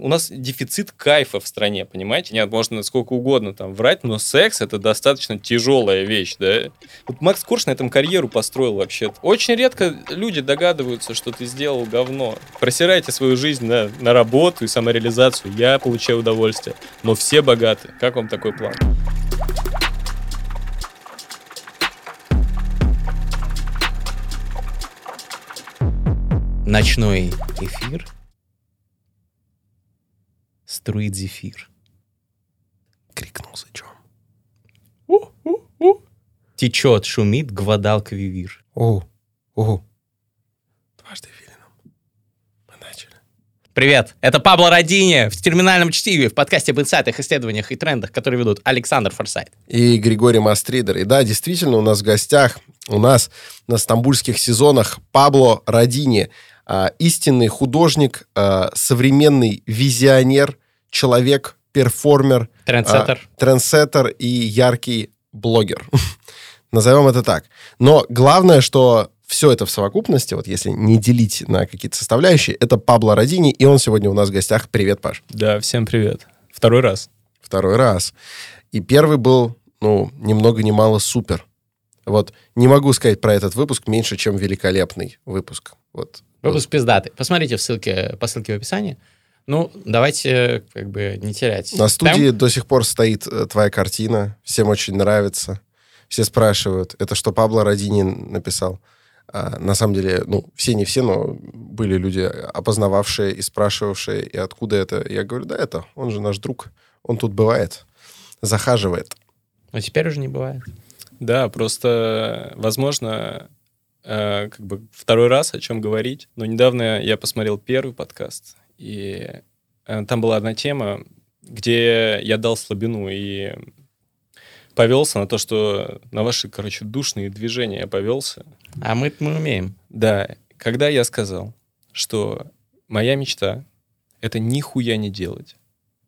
У нас дефицит кайфа в стране, понимаете? Нет, можно сколько угодно там врать, но секс это достаточно тяжелая вещь, да? Вот Макс Корж на этом карьеру построил вообще. Очень редко люди догадываются, что ты сделал говно. Просирайте свою жизнь на, на работу и самореализацию. Я получаю удовольствие. Но все богаты. Как вам такой план? Ночной эфир струит зефир. Крикнул за чем? Течет, шумит гвадалквивир. О, о. Дважды филином. Мы начали. Привет, это Пабло Родини в терминальном чтиве в подкасте об инсайтах, исследованиях и трендах, которые ведут Александр Форсайт. И Григорий Мастридер. И да, действительно, у нас в гостях, у нас на стамбульских сезонах Пабло Родини, а, истинный художник, а, современный визионер, человек, перформер, Трендсеттер. а, трендсеттер и яркий блогер. Назовем это так. Но главное, что все это в совокупности, вот если не делить на какие-то составляющие, это Пабло Родини, и он сегодня у нас в гостях. Привет, Паш. Да, всем привет. Второй раз. Второй раз. И первый был, ну, ни много ни мало супер. Вот не могу сказать про этот выпуск меньше, чем великолепный выпуск. Вот. Выпуск пиздатый. Посмотрите в ссылке, по ссылке в описании. Ну, давайте как бы не терять. На студии темп. до сих пор стоит э, твоя картина. Всем очень нравится. Все спрашивают, это что Пабло Родини написал? А, на самом деле, ну, все не все, но были люди, опознававшие и спрашивавшие, и откуда это. Я говорю, да это, он же наш друг. Он тут бывает, захаживает. Но теперь уже не бывает. Да, просто, возможно, э, как бы второй раз о чем говорить. Но недавно я посмотрел первый подкаст, и э, там была одна тема, где я дал слабину и повелся на то, что на ваши, короче, душные движения я повелся. А мы, мы умеем. Да, когда я сказал, что моя мечта — это нихуя не делать,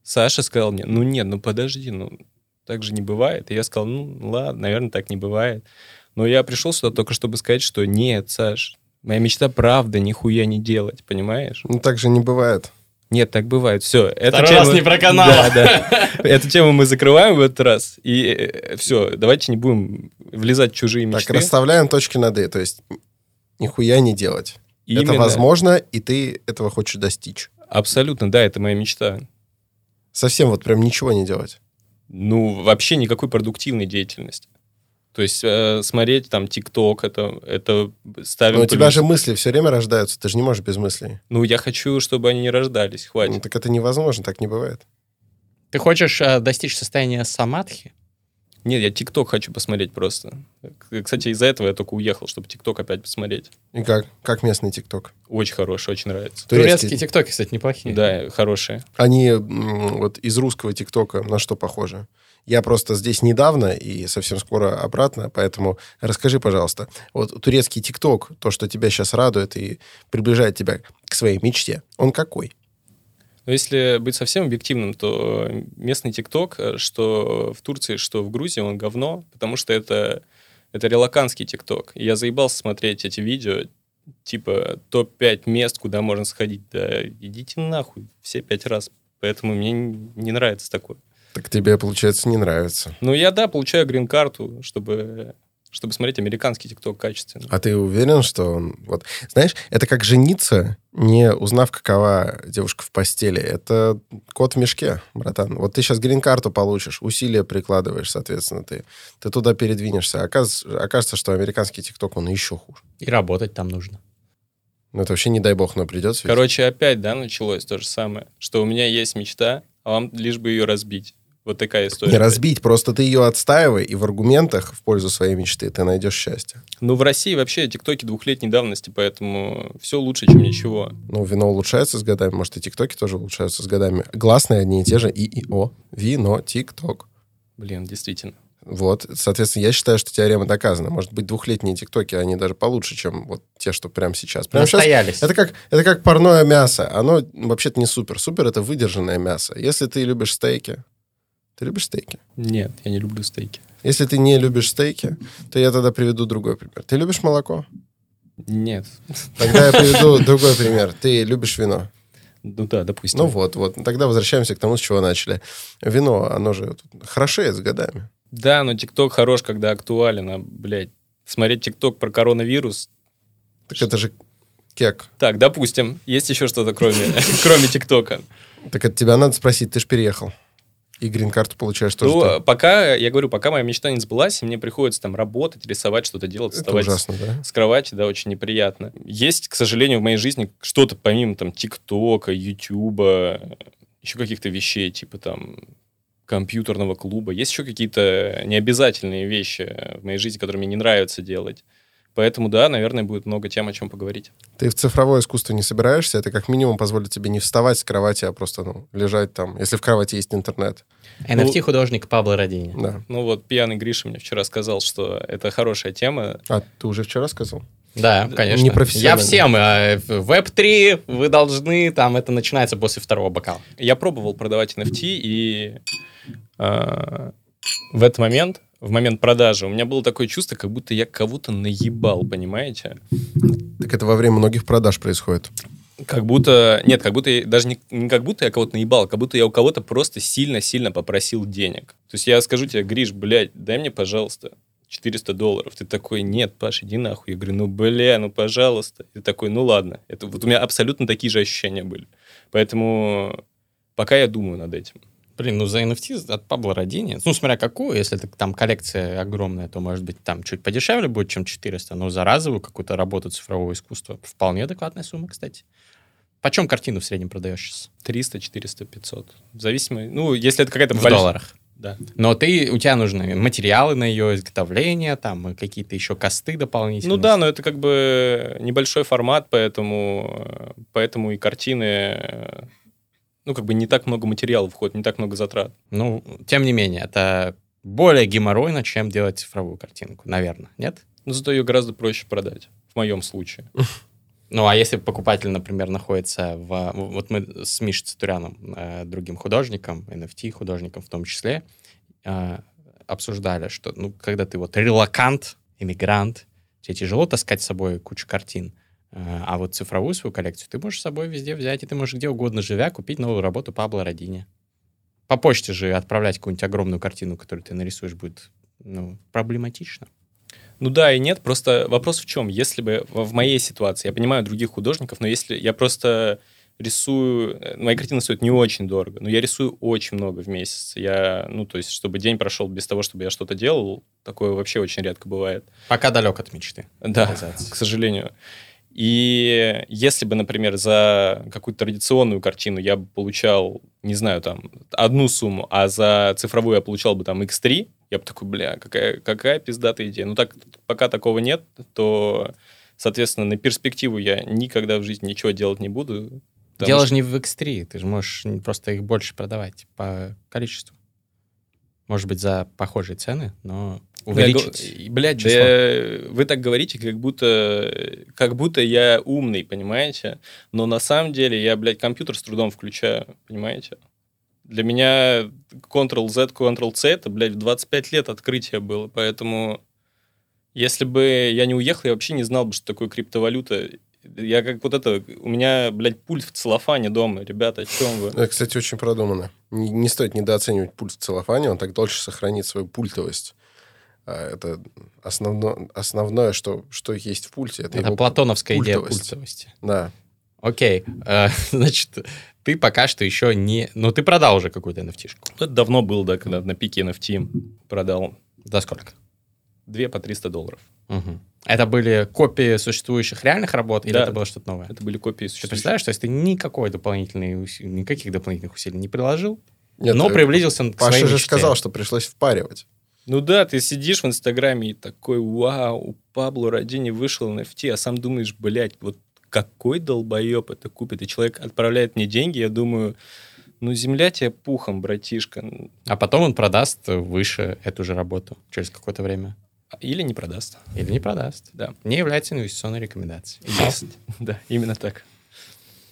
Саша сказал мне, ну нет, ну подожди, ну так же не бывает. И я сказал, ну ладно, наверное, так не бывает. Но я пришел сюда только чтобы сказать, что нет, Саш, моя мечта правда нихуя не делать, понимаешь? Ну, так же не бывает. Нет, так бывает. Все. Второй раз не проканало. Да, да. Эту тему мы закрываем в этот раз. И все, давайте не будем влезать в чужие Так, мечты. расставляем точки над «и», то есть нихуя не делать. Это Именно. возможно, и ты этого хочешь достичь. Абсолютно, да, это моя мечта. Совсем вот прям ничего не делать. Ну, вообще никакой продуктивной деятельности. То есть э, смотреть там ТикТок, это, это ставим... Но у тебя плюс. же мысли все время рождаются, ты же не можешь без мыслей. Ну, я хочу, чтобы они не рождались, Ну, хватит. так это невозможно, так не бывает. Ты хочешь э, достичь состояния самадхи? Нет, я ТикТок хочу посмотреть просто. Кстати, из-за этого я только уехал, чтобы ТикТок опять посмотреть. И как? Как местный ТикТок? Очень хороший, очень нравится. Турецкие тиктоки, кстати, неплохие. Да, хорошие. Они вот из русского ТикТока на что похожи? Я просто здесь недавно и совсем скоро обратно, поэтому расскажи, пожалуйста, вот турецкий ТикТок, то, что тебя сейчас радует и приближает тебя к своей мечте, он какой? Но если быть совсем объективным, то местный ТикТок, э, что в Турции, что в Грузии, он говно, потому что это, это релаканский ТикТок. Я заебался смотреть эти видео, типа топ-5 мест, куда можно сходить. Да идите нахуй все пять раз. Поэтому мне не не нравится такое. Так тебе, получается, не нравится. Ну, я, да, получаю грин-карту, чтобы, чтобы смотреть американский ТикТок качественно. А ты уверен, что он... Вот, знаешь, это как жениться, не узнав, какова девушка в постели. Это кот в мешке, братан. Вот ты сейчас грин-карту получишь, усилия прикладываешь, соответственно, ты. Ты туда передвинешься. Оказ- окажется, что американский ТикТок, он еще хуже. И работать там нужно. Ну, это вообще, не дай бог, но придется. ведь. Короче, опять, да, началось то же самое, что у меня есть мечта, а вам лишь бы ее разбить. Вот такая история. Не разбить, просто ты ее отстаивай, и в аргументах в пользу своей мечты ты найдешь счастье. Ну, в России вообще тиктоки двухлетней давности, поэтому все лучше, чем ничего. Ну, вино улучшается с годами, может, и тиктоки тоже улучшаются с годами. Гласные одни и те же, и, и, о. Вино, тикток. Блин, действительно. Вот, соответственно, я считаю, что теорема доказана. Может быть, двухлетние тиктоки, они даже получше, чем вот те, что прямо сейчас. Прямо сейчас Настоялись. это как, это как парное мясо. Оно вообще-то не супер. Супер — это выдержанное мясо. Если ты любишь стейки, ты любишь стейки? Нет, я не люблю стейки. Если ты не любишь стейки, то я тогда приведу другой пример. Ты любишь молоко? Нет. Тогда я приведу другой пример. Ты любишь вино? Ну да, допустим. Ну вот, вот. Тогда возвращаемся к тому, с чего начали. Вино, оно же хорошеет с годами. Да, но ТикТок хорош, когда актуален, а, блядь, смотреть ТикТок про коронавирус... Так это же кек. Так, допустим, есть еще что-то кроме, кроме ТикТока? Так от тебя надо спросить, ты же переехал. И грин-карту получаешь тоже. Ну, пока, я говорю, пока моя мечта не сбылась, мне приходится там работать, рисовать, что-то делать, вставать ужасно, да? с кровати, да, очень неприятно. Есть, к сожалению, в моей жизни что-то помимо там ТикТока, Ютуба, еще каких-то вещей, типа там компьютерного клуба. Есть еще какие-то необязательные вещи в моей жизни, которые мне не нравится делать. Поэтому, да, наверное, будет много тем, о чем поговорить. Ты в цифровое искусство не собираешься, это как минимум позволит тебе не вставать с кровати, а просто ну, лежать там, если в кровати есть интернет. NFT-художник Пабло Родини. Да. Ну вот, пьяный Гриша мне вчера сказал, что это хорошая тема. А ты уже вчера сказал? Да, конечно. Непрофессионально. Я всем. э, Веб-3 вы должны, там это начинается после второго бокала. Я пробовал продавать NFT, и э, в этот момент, в момент продажи, у меня было такое чувство, как будто я кого-то наебал, понимаете? Так это во время многих продаж происходит. Как будто... Нет, как будто... я- Даже не, не как будто я кого-то наебал, как будто я у кого-то просто сильно-сильно попросил денег. То есть я скажу тебе, Гриш, блядь, дай мне, пожалуйста, 400 долларов. Ты такой, нет, Паш, иди нахуй. Я говорю, ну, бля, ну, пожалуйста. Ты такой, ну, ладно. Это, вот у меня абсолютно такие же ощущения были. Поэтому пока я думаю над этим. Блин, ну за NFT от Пабло Родини, ну смотря какую, если это там коллекция огромная, то может быть там чуть подешевле будет, чем 400, но за разовую какую-то работу цифрового искусства вполне адекватная сумма, кстати. Почем картину в среднем продаешь сейчас? 300, 400, 500. В зависимости... Ну, если это какая-то В больш- долларах. Да. Но ты, у тебя нужны материалы на ее изготовление, там какие-то еще косты дополнительные. Ну да, но это как бы небольшой формат, поэтому, э, поэтому и картины... Ну, как бы не так много материалов входит, не так много затрат. Ну, тем не менее, это более геморройно, чем делать цифровую картинку, наверное, нет? Но зато ее гораздо проще продать, в моем случае. Ну, а если покупатель, например, находится в... Вот мы с Мишей Цитуряном, э, другим художником, NFT-художником в том числе, э, обсуждали, что, ну, когда ты вот релакант, иммигрант, тебе тяжело таскать с собой кучу картин, а вот цифровую свою коллекцию ты можешь с собой везде взять, и ты можешь где угодно живя купить новую работу Пабло Родини. По почте же отправлять какую-нибудь огромную картину, которую ты нарисуешь, будет ну, проблематично. Ну да и нет, просто вопрос в чем? Если бы в моей ситуации, я понимаю других художников, но если я просто рисую, э, мои картины стоят не очень дорого, но я рисую очень много в месяц. Я, ну то есть, чтобы день прошел без того, чтобы я что-то делал, такое вообще очень редко бывает. Пока далек от мечты. Да, реализации. к сожалению. И если бы, например, за какую-то традиционную картину я бы получал, не знаю, там, одну сумму, а за цифровую я получал бы там X3, я бы такой, бля, какая, какая пиздатая идея. Ну, так, пока такого нет, то, соответственно, на перспективу я никогда в жизни ничего делать не буду. Дело что- же не в X3, ты же можешь просто их больше продавать по количеству. Может быть, за похожие цены, но увеличить. го- Блядь, да число. я- вы так говорите, как будто, как будто я умный, понимаете? Но на самом деле я, блядь, компьютер с трудом включаю, понимаете? Для меня Ctrl-Z, Ctrl-C, это, блядь, в 25 лет открытие было, поэтому если бы я не уехал, я вообще не знал бы, что такое криптовалюта. Я как вот это, у меня, блядь, пульт в целлофане дома, ребята, о чем вы? Это, кстати, очень продумано. Не, не стоит недооценивать пульт в целлофане, он так дольше сохранит свою пультовость. А это основно, основное, что, что есть в пульте. Это, Это его платоновская идея пультовость. пультовости. Да. Окей, э, значит, ты пока что еще не... Ну, ты продал уже какую-то NFT-шку. Это давно было, да, когда на пике NFT продал За сколько? две по 300 долларов. Мгм. Это были копии существующих реальных работ, или Да. это было что-то новое? Это были копии Ты существующих. представляешь, то есть ты никакой дополнительный, уси- никаких дополнительных усилий не приложил, Нет, но э, приблизился к Паша своей же мечте. сказал, что пришлось впаривать. Ну да, ты сидишь в Инстаграме и такой, вау, у Пабло Родини вышел NFT, а сам думаешь, блядь, вот какой долбоеб это купит? И человек отправляет мне деньги, я думаю, ну земля тебе пухом, братишка. А потом он продаст выше эту же работу через какое-то время. Или не продаст. Или не продаст. Да. Не является инвестиционной рекомендацией. Есть. Да, именно так.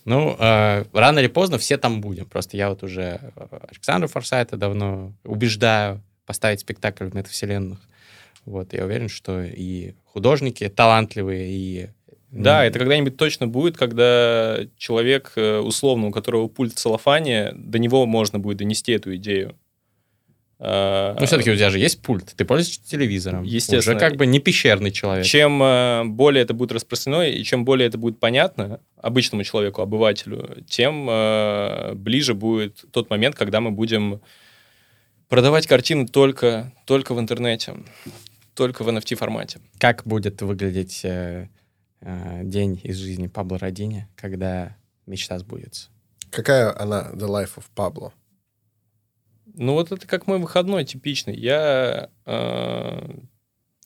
Ну, э, рано или поздно все там будем. Просто я вот уже Александра Форсайта давно убеждаю поставить спектакль в метавселенных. Вот, я уверен, что и художники талантливые, и Да, это когда-нибудь точно будет, когда человек, э, условно, у которого пульт в целлофане, до него можно будет донести эту идею. А, Ну, все-таки у тебя же есть пульт, ты пользуешься телевизором. Естественно. Уже как бы не пещерный человек. Чем э, более это будет распространено и чем более это будет понятно обычному человеку, обывателю, тем э, ближе будет тот момент, когда мы будем продавать картины только, только в интернете, только в NFT формате. Как будет выглядеть э, э, день из жизни Пабло Родини, когда мечта сбудется? Какая она, The Life of Pablo? Ну вот это как мой выходной типичный. Я э,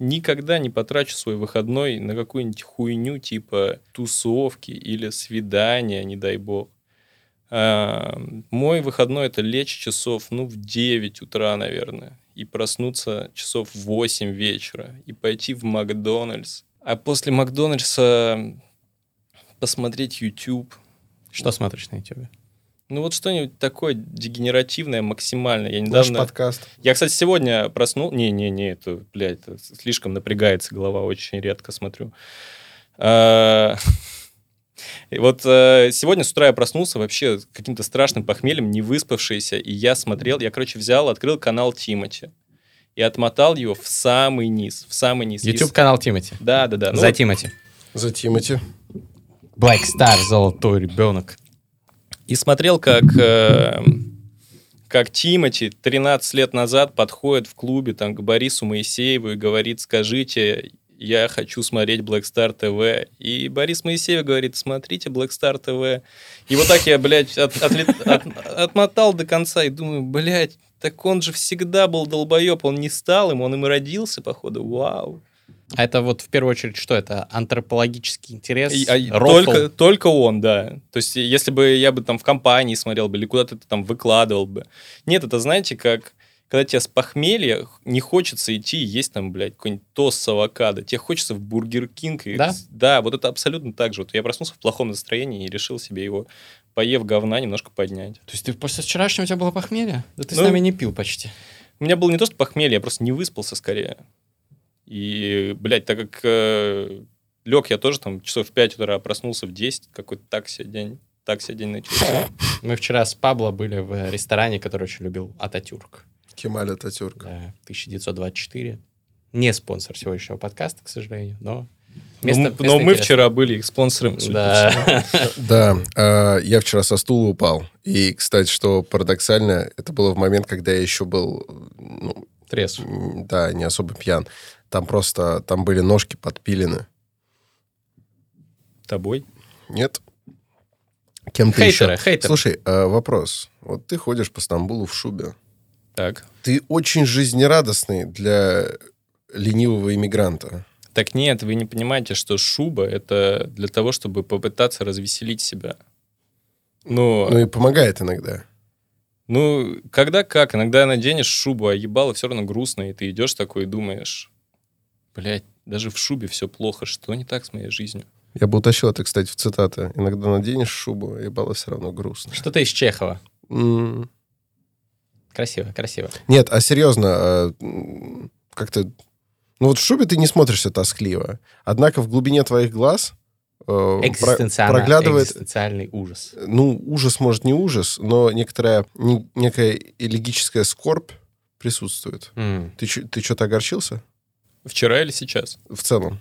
никогда не потрачу свой выходной на какую-нибудь хуйню типа тусовки или свидания, не дай бог. А, мой выходной это лечь часов, ну, в 9 утра, наверное, и проснуться часов в 8 вечера, и пойти в Макдональдс. А после Макдональдса посмотреть YouTube. Что смотришь на YouTube? Ну вот что-нибудь такое дегенеративное максимально. Я Наш недавно... подкаст. Я, кстати, сегодня проснул... Не-не-не, это, блядь, это слишком напрягается голова, очень редко смотрю. И Вот э, сегодня с утра я проснулся вообще с каким-то страшным похмельем, не выспавшийся, и я смотрел, я, короче, взял, открыл канал Тимати и отмотал его в самый низ, в самый низ. YouTube-канал Тимати. Да, да, да. Ну, За Тимати. За Тимати. Black Star, золотой ребенок. И смотрел, как, э, как Тимати 13 лет назад подходит в клубе там, к Борису Моисееву и говорит, скажите, я хочу смотреть Black Star TV. И Борис Моисеев говорит, смотрите Black Star TV. И вот так я, блядь, от- отлет- от- отмотал до конца и думаю, блядь, так он же всегда был долбоеб, он не стал им, он им родился, походу. Вау. А это вот в первую очередь что это? Антропологический интерес? И- а, только, только он, да. То есть, если бы я бы там в компании смотрел бы или куда-то там выкладывал бы. Нет, это знаете, как когда тебе с похмелья не хочется идти и есть там, блядь, какой-нибудь тост с авокадо. Тебе хочется в Бургер Кинг. И... Да? Да, вот это абсолютно так же. Вот я проснулся в плохом настроении и решил себе его, поев говна, немножко поднять. То есть ты после вчерашнего у тебя было похмелье? Да ты с Ну, нами не пил почти. У меня было не то, что похмелье, я просто не выспался скорее. И, блядь, так как лег я тоже там часов в 5 утра, проснулся в 10, какой-то так себе день. Так себе день начался. Мы вчера с Пабло были в ресторане, который очень любил Ататюрк. Кемаль Ататюрк. Да, 1924. Не спонсор сегодняшнего подкаста, к сожалению, но... Но место- мы- место но мы интересное. вчера были их спонсором. Да. Да, э, я вчера со стула упал. И, кстати, что парадоксально, это было в момент, когда я еще был, ну, Трезв. да, не особо пьян. Там просто, там были ножки подпилены. Тобой. Нет? Кем-то Хейтеры, еще. хейтеры. Слушай, э, вопрос. Вот ты ходишь по Стамбулу в шубе. Так. Ты очень жизнерадостный для ленивого иммигранта. Так нет, вы не понимаете, что шуба — это для того, чтобы попытаться развеселить себя. Ну, Ну и помогает иногда. ну, когда как, иногда наденешь шубу, а ебало все равно грустно, и ты идешь такой и думаешь, блядь, даже в шубе все плохо, что не так с моей жизнью? Я бы утащил это, кстати, в цитаты. Иногда наденешь шубу, и было все равно грустно. Что-то из Чехова. М, Красиво, красиво. Нет, а серьезно, э, м, как-то... Ну вот в шубе ты не смотришься тоскливо. Однако в глубине твоих глаз э, Экзистенциально- проглядывает... Экзистенциальный ужас. Ну, ужас, может, не ужас, но некоторая, не- некая элегическая скорбь присутствует. М. Ты, ты что-то огорчился? Вчера или сейчас? В целом.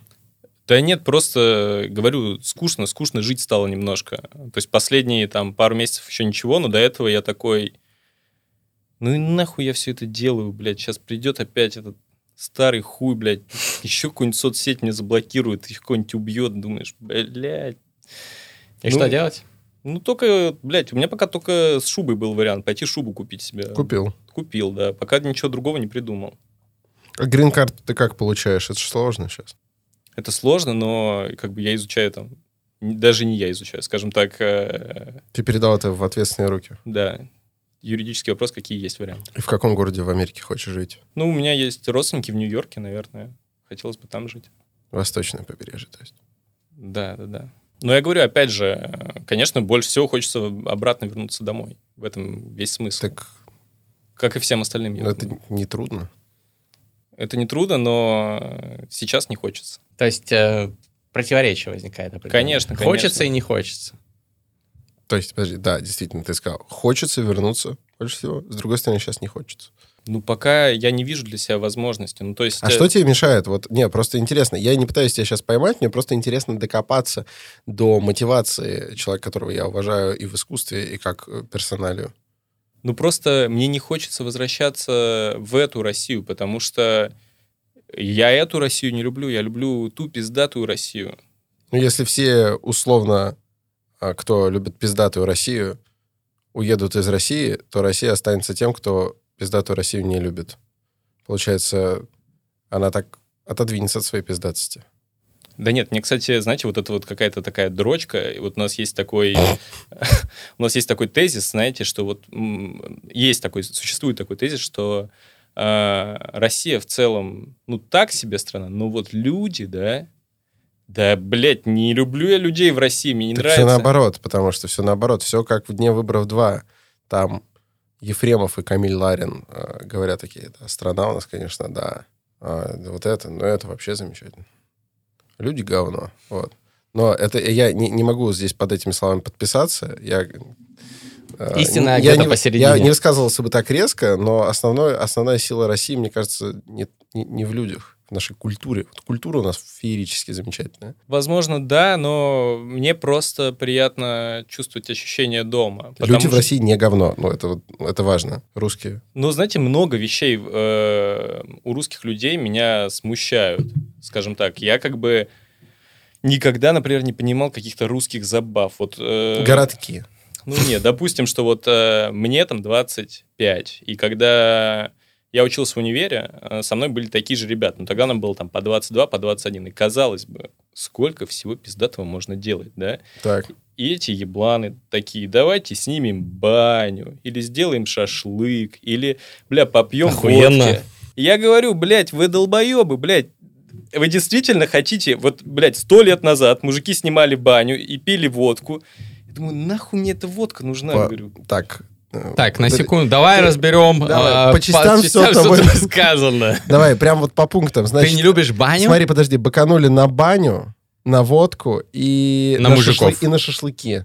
Да нет, просто, говорю, скучно, скучно жить стало немножко. То есть последние там пару месяцев еще ничего, но до этого я такой, ну и нахуй я все это делаю, блядь, сейчас придет опять этот старый хуй, блядь, еще какую-нибудь соцсеть мне заблокирует, их какой-нибудь убьет, думаешь, блядь. И Ну, что делать? Ну только, блядь, у меня пока только с шубой был вариант, пойти шубу купить себе. Купил. Купил, да, пока ничего другого не придумал. А грин-карт ты как получаешь? Это же сложно сейчас. Это сложно, но как бы я изучаю там, даже не я изучаю, скажем так, э, Ты передал это в ответственные руки. Да. Юридический вопрос, какие есть варианты. И в каком городе в Америке хочешь жить? Ну, у меня есть родственники в Нью-Йорке, наверное. Хотелось бы там жить. Восточное побережье, то есть. Да, да, да. Но я говорю, опять же, конечно, больше всего хочется обратно вернуться домой. В этом весь смысл. Так Как и всем остальным. ну, это думаю. не трудно. Это не трудно, но сейчас не хочется. То есть э, противоречие возникает. определенное. Конечно, Хочется конечно. и не хочется. То есть, подожди, да, действительно, ты сказал, хочется вернуться больше всего, с другой стороны, сейчас не хочется. Ну, пока я не вижу для себя возможности. Ну, то есть... А э, что тебе мешает? Вот, не, просто интересно. Я не пытаюсь тебя сейчас поймать, мне просто интересно докопаться до мотивации человека, которого я уважаю и в искусстве, и как э, персоналию. Ну, просто мне не хочется возвращаться в эту Россию, потому что я эту Россию не люблю, я люблю ту пиздатую Россию. Ну, если все условно, кто любит пиздатую Россию, уедут из России, то Россия останется тем, кто пиздатую Россию не любит. Получается, она так отодвинется от своей пиздатости. Да нет, мне, кстати, знаете, вот это вот какая-то такая дрочка, и вот у нас есть такой, у нас есть такой тезис, знаете, что вот есть такой, существует такой тезис, что э, Россия в целом, ну, так себе страна, но вот люди, да, да, блядь, не люблю я людей в России, мне не Так нравится. все наоборот, потому что все наоборот. Все как в «Дне выборов 2». Там Ефремов и Камиль Ларин э, говорят такие, да, страна у нас, конечно, да. А, да вот это, ну это вообще замечательно. Люди говно, вот. Но это я не, не могу здесь под этими словами подписаться. Я, э, Истина я не, посередине. Я не высказывался бы так резко, но основной, основная сила России, мне кажется, не, не, не в людях, нашей культуре. Вот культура у нас феерически замечательная. Возможно, да, но мне просто приятно чувствовать ощущение дома. Люди в что- России не говно, ну это, это важно. Русские. Ну, знаете, много вещей э, у русских людей меня смущают, скажем так. Я как бы никогда, например, не понимал каких-то русских забав. Вот, э, Городки. Ну, нет, допустим, что вот э, мне там 25, и когда я учился в универе, э, со мной были такие же ребята. Но тогда нам было там по 22, по 21. И казалось бы, сколько всего пиздатого можно делать, да? Так. И эти ебланы такие, давайте снимем баню, или сделаем шашлык, или, бля, попьем Охуенно. водки. И Я говорю, блядь, вы долбоебы, блядь, вы действительно хотите, вот, блядь, сто лет назад мужики снимали баню и пили водку. Я думаю, нахуй мне эта водка нужна? По- Говорю, Так. Так, на секунду, давай разберем. Давай, а, по частям всё что тобой. тут сказано. Давай, прям вот по пунктам. Значит, Ты не любишь баню? смотри, подожди, баканули на баню, на водку и На мужиков. шашлы- и на шашлыки.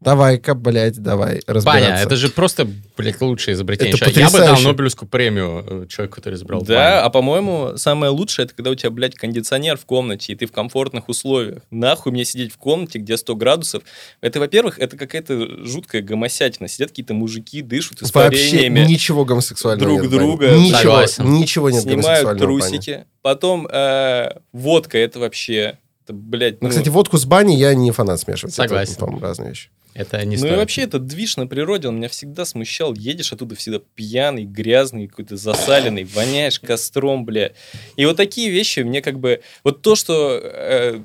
Давай-ка, блядь, давай разбираться. Баня, это же просто, блядь, лучшее изобретение. Это Я бы дал. Нобелевскую премию э, человеку, который изобрел да, баню. а по-моему, самое лучшее, это когда у тебя, блядь, кондиционер в комнате, и ты в комфортных условиях. Нахуй мне сидеть в комнате, где 100 градусов. Это, во-первых, это какая-то жуткая гомосятина. Сидят какие-то мужики, дышат Вообще испарениями. ничего гомосексуального друг нет друга. Ничего, Согласен. ничего нет снимают трусики. Потом э, водка, это вообще... Это, блядь, Ну, ну, кстати, водку с баней я не фанат смешивать. Это, Согласен. по-моему, разные вещи. Это не ну и стоит. вообще этот движ на природе, он меня всегда смущал. Едешь оттуда всегда пьяный, грязный, какой-то засаленный, воняешь костром, бля. И вот такие вещи мне как бы... Вот то, что... э,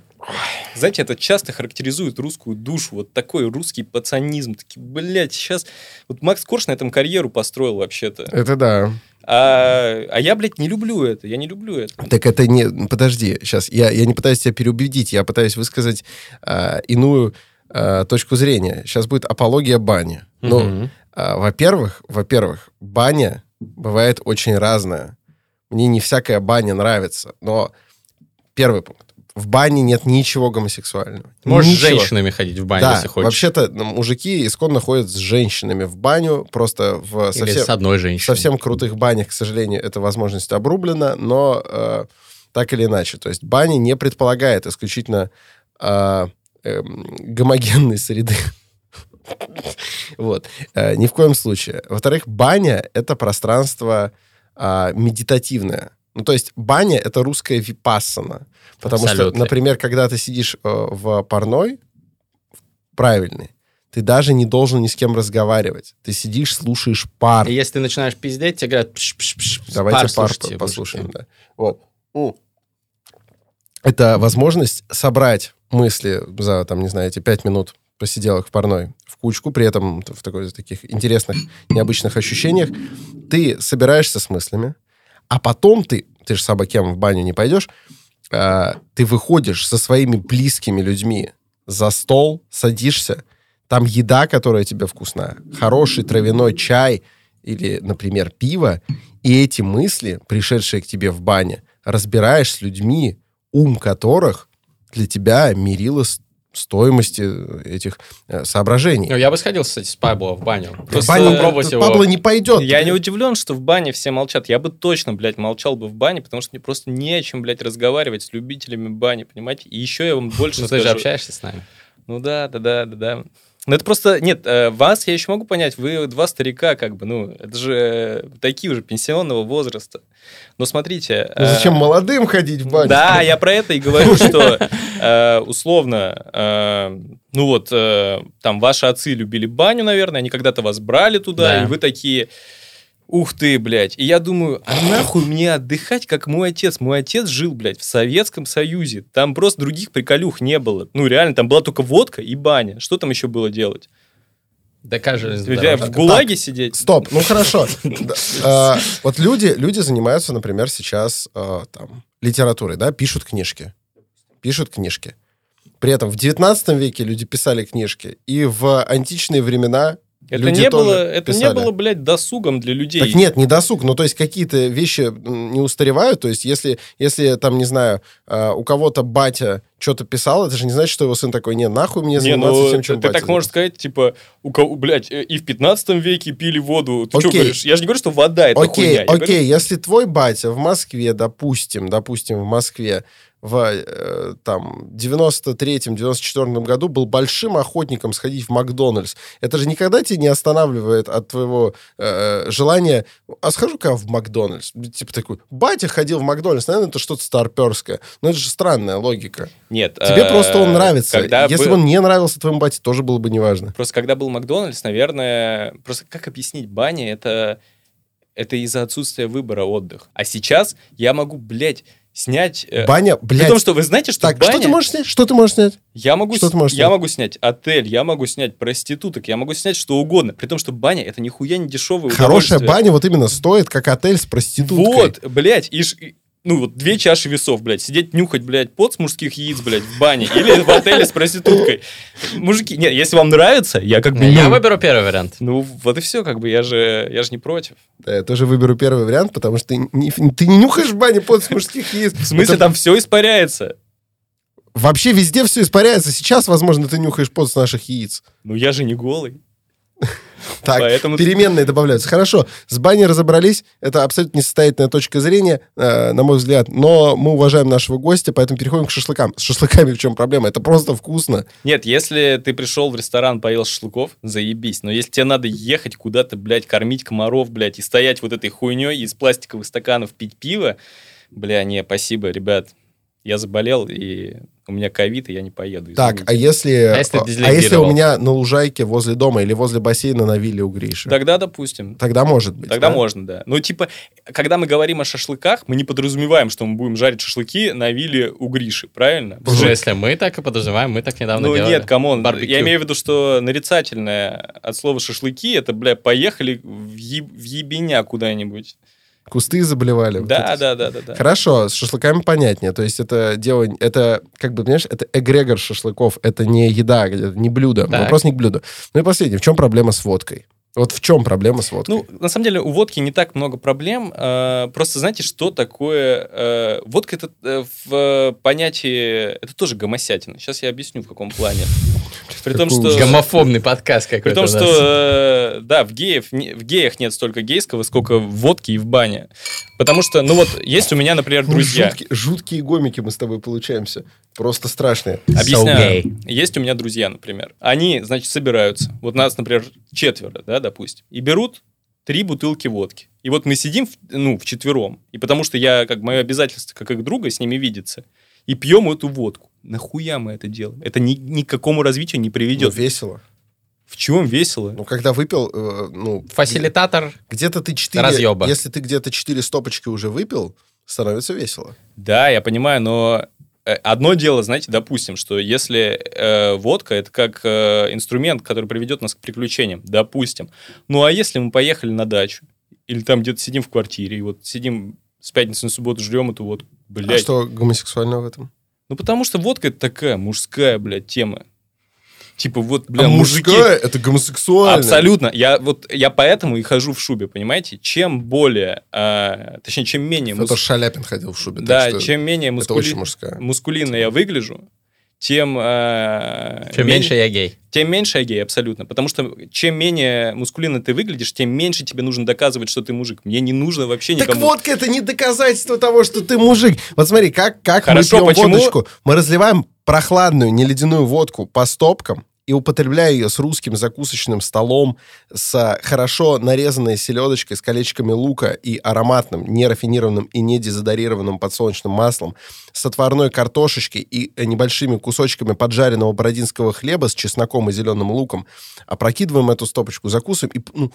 знаете, это часто характеризует русскую душу. Вот такой русский пацанизм. Такие, блядь, сейчас... Вот Макс Корж на этом карьеру построил вообще-то. Это да. А, а я, блядь, не люблю это. Я не люблю это. Так это не... Подожди, сейчас. Я, я не пытаюсь тебя переубедить, я пытаюсь высказать а, иную а, точку зрения. Сейчас будет апология бани. Ну, а, во-первых, во-первых, баня бывает очень разная. Мне не всякая баня нравится, но первый пункт. В бане нет ничего гомосексуального. Можешь с Ничего. женщинами ходить в баню, да, если хочешь. вообще-то ну, мужики исконно ходят с женщинами в баню, просто в Или совсем, с одной женщиной. совсем крутых банях, к сожалению, эта возможность обрублена, но э, так или иначе. То есть баня не предполагает исключительно э, эм, гомогенной среды. Вот. Э, Ни в коем случае. Во-вторых, баня — это пространство а, медитативное. Ну, то есть баня — это русская випассана. Потому Абсолютно. что, например, когда ты сидишь э, в парной, правильный, ты даже не должен ни с кем разговаривать. Ты сидишь, слушаешь пар. И если ты начинаешь пиздеть, тебе говорят, пш -пш -пш, Давайте пар, слушайте, послушаем. Да. Вот. Ну, Это возможность собрать мысли за, там, не знаю, эти пять минут посиделок в парной в кучку, при этом в такой, таких интересных, необычных ощущениях. Ты собираешься с мыслями, а потом ты, ты же собакем в баню не пойдешь, а, ты выходишь со своими близкими людьми за стол, садишься, там еда, которая тебе вкусная, хороший травяной чай или, например, пиво, и эти мысли, пришедшие к тебе в бане, разбираешь с людьми, ум которых для тебя мерило стоимости этих э, соображений. Ну, я бы сходил, кстати, с Пабло в баню. Просто баню попробовать его. Пабло не пойдет. Я не удивлен, что в бане все молчат. Я бы точно, блядь, молчал бы в бане, потому что мне просто не о чем, блядь, разговаривать с любителями бани, понимаете? И еще я вам больше Ну, ты скажу. же общаешься с нами. Ну да, да, да, да, да. Ну это просто, нет, э, вас я еще могу понять, вы два старика, как бы, ну, это же э, такие уже пенсионного возраста. Но смотрите... Ну, э, Зачем молодым ходить в баню? Да, я про это и говорю, что э, условно, э, ну вот, э, там ваши отцы любили баню, наверное, они когда-то вас брали туда, Да. и вы такие, ух ты, блядь. И я думаю, а нахуй мне отдыхать, как мой отец? Мой отец жил, блядь, в Советском Союзе. Там просто других приколюх не было. Ну, реально, там была только водка и баня. Что там еще было делать? Докажи. Тебя в ГУЛАГе сидеть? Стоп, ну хорошо. Да, а, Вот люди, люди занимаются, например, сейчас а, там литературой, да, пишут книжки. Пишут книжки. При этом в 19 веке люди писали книжки, и в античные времена Это люди не было, это не писали. было, блядь, досугом для людей. Так нет, не досуг. Ну, то есть какие-то вещи не устаревают. То есть если, если там, не знаю, а, у кого-то батя что-то писал, это же не значит, что его сын такой, не, нахуй мне Не, заниматься ну, тем, чем ты батя так можешь сказать, типа, у кого, блядь, э, и в 15 веке пили воду. Ты что Окей. говоришь? Я же не говорю, что вода это Окей, хуйня. Окей, говорю, если твой батя в Москве, допустим, допустим, в Москве в э, там 93-94 году был большим охотником сходить в Макдональдс, это же никогда тебя не останавливает от твоего э, желания, а схожу-ка в Макдональдс. Типа такой, батя ходил в Макдональдс, наверное, это что-то старперское. Но это же странная логика. Нет. Тебе э, просто он нравится. Если бы он не нравился твоему бате, тоже было бы неважно. Просто когда был Макдональдс, наверное, просто как объяснить баня, это, это из-за отсутствия выбора отдых. А сейчас я могу, блядь, снять... э, Баня, При блядь. том, что вы знаете, что Так, баня... что ты можешь снять? Что ты можешь снять? Я могу, Что с- ты можешь я снять? могу снять отель, я могу снять проституток, я могу снять что угодно. При том, что баня это нихуя не дешевое Хорошая баня вот именно стоит, как отель с проституткой. Вот, блядь, и- ну вот две чаши весов, блядь, сидеть нюхать, блядь, пот с мужских яиц, блядь, в бане или в отеле с проституткой. Мужики, нет, если вам нравится, я как бы... Я ну, выберу первый вариант. Ну, вот и все, как бы, я же, я же не против. Да, я тоже выберу первый вариант, потому что ты не, ты не нюхаешь в бане пот с мужских яиц. В смысле, Это там все испаряется. Вообще везде все испаряется. Сейчас, возможно, ты нюхаешь пот с наших яиц. Ну, я же не голый. Так, Поэтому- переменные добавляются. Хорошо, с баней разобрались. Это абсолютно несостоятельная точка зрения, э, на мой взгляд. Но мы уважаем нашего гостя, поэтому переходим к шашлыкам. С шашлыками в чем проблема? Это просто вкусно. Нет, если ты пришел в ресторан, поел шашлыков, заебись. Но если тебе надо ехать куда-то, блядь, кормить комаров, блядь, и стоять вот этой хуйней из пластиковых стаканов пить пиво, бля, не, спасибо, ребят. Я заболел, и у меня ковид, и я не поеду. Так, а если, А если а если у меня на лужайке возле дома или возле бассейна на вилле у Гриши? Тогда, допустим. Тогда может быть. Тогда да? можно, да. Ну, типа, когда мы говорим о шашлыках, мы не подразумеваем, что мы будем жарить шашлыки на вилле у Гриши, правильно? В смысле, мы так и подозреваем, мы так недавно Ну делали. нет, come on. Барбекю. Я имею в виду, что нарицательное от слова шашлыки, это, бля, поехали в, еб- в ебеня куда-нибудь. Кусты заболевали. вот Да, это да, да, да, да. Хорошо, с шашлыками понятнее. То есть это дело, это, как бы, понимаешь, это эгрегор шашлыков, это не еда, это не блюдо. Так. Вопрос не к блюду. Ну и последнее, в чем проблема с водкой? Вот в чем проблема с водкой? Ну, на самом деле, у водки не так много проблем. э, Просто знаете, что такое... э, Водка это э, в понятии... Это тоже гомосятина. Сейчас я объясню, в каком плане. При том, что... Гомофобный подкаст какой-то При том, что, да, в, геев, в геях нет столько гейского, сколько в водке и в бане. Потому что, ну вот, есть у меня, например, друзья. жуткие, жуткие гомики мы с тобой получаемся. Просто страшные. Объясняю. gay. Есть у меня друзья, например. Они, значит, собираются. Вот нас, например, четверо, да, допустим. И берут три бутылки водки. И вот мы сидим, в- ну, в четвером. И потому что я, как мое обязательство, как их друга, с ними видеться. И пьем эту водку. Нахуя мы это делаем? Это ни, ни к какому развитию не Ну, приведет. весело. В чем весело? Ну, когда выпил, э, ну... Фасилитатор. Где-то ты четыре... Разъеба. Если ты где-то четыре стопочки уже выпил, становится весело. Да, я понимаю, но одно дело, знаете, допустим, что если э, водка это как э, инструмент, который приведет нас к приключениям, допустим. Ну а если мы поехали на дачу или там где-то сидим в квартире и вот сидим с пятницы на субботу жрем эту водку, А блядь. что гомосексуального в этом? Ну потому что водка это такая мужская, блядь, тема. Типа вот, бля, а мужики. мужская это гомосексуально. Абсолютно. Я вот я поэтому и хожу в шубе, понимаете? Чем более, а, точнее, чем менее Это мус- Шаляпин ходил в шубе. так да, что чем менее мускули- мускулинно я выгляжу, тем... э, Чем мен- меньше я гей. Тем меньше я гей, абсолютно. Потому что чем менее мускулинно ты выглядишь, тем меньше тебе нужно доказывать, что ты мужик. Мне не нужно вообще Так никому... водка это не доказательство того, что ты мужик. Вот смотри, как, как Хорошо, мы пьем почему- водочку. Мы разливаем прохладную, не ледяную водку по стопкам и употребляя ее с русским закусочным столом, с хорошо нарезанной селедочкой, с колечками лука и ароматным, нерафинированным и не дезодорированным подсолнечным маслом, с отварной картошечкой и э, небольшими кусочками поджаренного бородинского хлеба с чесноком и зеленым луком, опрокидываем эту стопочку, закусываем и, ну,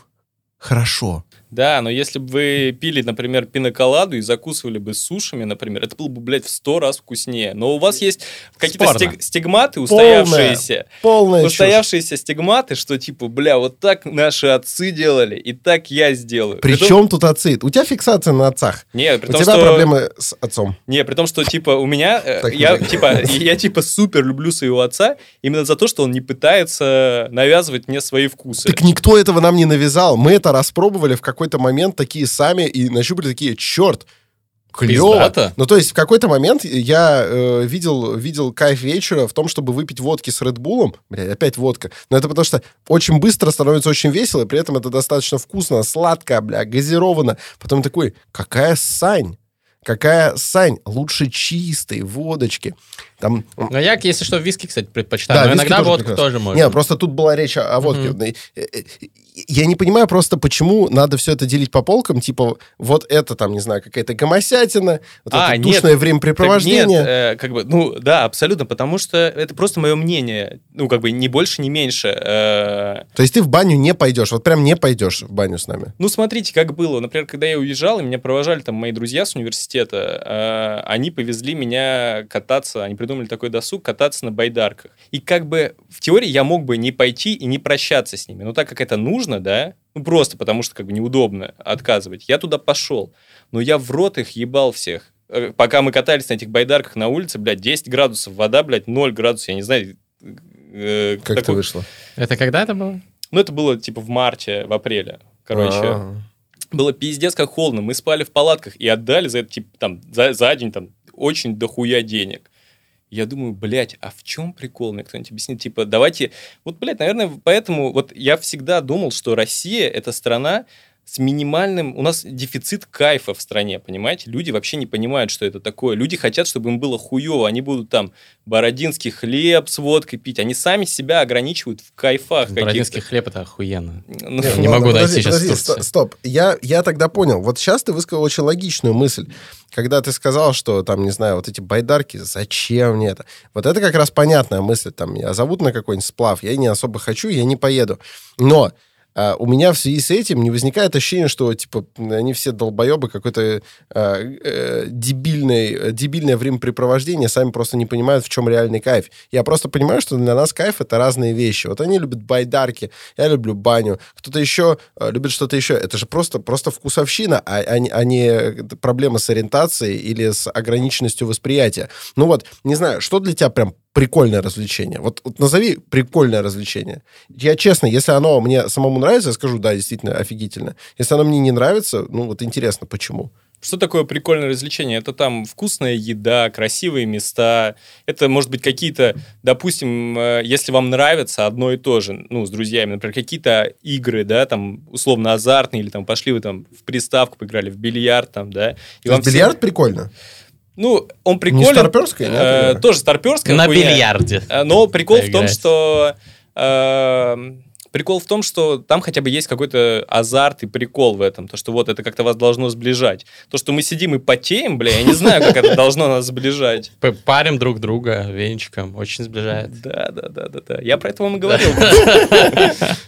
хорошо. Да, но если бы вы пили, например, пиноколаду и закусывали бы сушами, например, это было бы, блядь, в сто раз вкуснее. Но у вас есть какие-то стиг- стигматы устоявшиеся. Полная чушь. Устоявшиеся стигматы, что типа, бля, вот так наши отцы делали, и так я сделаю. При Притом- чем тут отцы? У тебя фиксация на отцах. Не, при У том, тебя что... проблемы с отцом. Не, при том, что, типа, у меня, э, я, типа, я, типа, супер люблю своего отца именно за то, что он не пытается навязывать мне свои вкусы. Так никто этого нам не навязал. Мы это распробовали в какой-то момент такие сами и нащупали такие, черт, клево. Пиздато. Ну, то есть в какой-то момент я э, видел, видел кайф вечера в том, чтобы выпить водки с Редбулом. Бля, опять водка. Но это потому что очень быстро становится очень весело, и при этом это достаточно вкусно, сладко, бля, газировано. Потом такой, какая сань? Какая сань? Лучше чистой водочки. Там Но я, если что, виски, кстати, предпочитаю. Да, но иногда водку прекрасно. тоже можно. Не, просто тут была речь о, о водке. Мгм. Я не понимаю просто, почему надо все это делить по полкам. Типа, вот это там, не знаю, какая-то гомосятина, вот А, это нет. душное времяпрепровождение. нет, э, как бы, ну, да, абсолютно, потому что это просто мое мнение. Ну, как бы, не больше, не меньше. Э, То есть ты в баню не пойдешь, вот прям не пойдешь в баню с нами. Ну, смотрите, как было. Например, когда я уезжал, и меня провожали там мои друзья с университета, э, они повезли меня кататься, они придумали такой досуг, кататься на байдарках. И как бы в теории я мог бы не пойти и не прощаться с ними. Но так как это нужно, да, ну просто потому что как бы неудобно отказывать, я туда пошел. Но я в рот их ебал всех. Э, Пока мы катались на этих байдарках на улице, блядь, 10 градусов, вода, блядь, 0 градусов, я не знаю. э, Как такой- ты вышло? Это когда это было? Ну, это было типа в марте, в апреле. Короче, А. было пиздец как холодно. Мы спали в палатках и отдали за это, типа, там, за, за день там очень дохуя денег. Я думаю, блядь, а в чем прикол? Мне кто-нибудь объяснит, типа, давайте... Вот, блядь, наверное, поэтому вот я всегда думал, что Россия — это страна с минимальным... У нас дефицит кайфа в стране, понимаете? Люди вообще не понимают, что это такое. Люди хотят, чтобы им было хуево. Они будут там бородинский хлеб с водкой пить. Они сами себя ограничивают в кайфах Бородинский хлеб это охуенно. Ну, Не, Не ну могу дойти подожди, сейчас в подожди, Турции. ст- Стоп, я, я тогда понял. Вот сейчас ты высказал очень логичную мысль. Когда ты сказал, что там, не знаю, вот эти байдарки, зачем мне это? Вот это как раз понятная мысль. Там, меня зовут на какой-нибудь сплав, я не особо хочу, я не поеду. Но а, у меня в связи с этим не возникает ощущение, что, типа, они все долбоебы, какое-то а, э, дебильное, дебильное времяпрепровождение, сами просто не понимают, в чем реальный кайф. Я просто понимаю, что для нас кайф — это разные вещи. Вот они любят байдарки, я люблю баню, кто-то еще э, любит что-то еще. Это же просто, просто вкусовщина, а, а а не проблема с ориентацией или с ограниченностью восприятия. Ну вот, не знаю, что для тебя прям прикольное развлечение? Вот, вот назови прикольное развлечение. Я честно, если оно мне самому нравится, я скажу, да, действительно, офигительно. Если оно мне не нравится, ну вот интересно, почему? Что такое прикольное развлечение? Это там вкусная еда, красивые места. Это, может быть, какие-то, допустим, э, если вам нравится одно и то же, ну, с друзьями, например, какие-то игры, да, там, условно, азартные, или там пошли вы там в приставку поиграли, в бильярд, там, да. И То все- бильярд прикольно? Ну, он приколен. старпёрская, нет, э? Тоже старперская На хуйня. бильярде. Э, Но прикол в том, что... э, Прикол в том, что там хотя бы есть какой-то азарт и прикол в этом. То, что вот это как-то вас должно сближать. То, что мы сидим и потеем, бля, я не знаю, как это должно нас сближать. Парим друг друга венчиком. Очень сближает. Да, да, да, да, да. Я про это вам и говорил.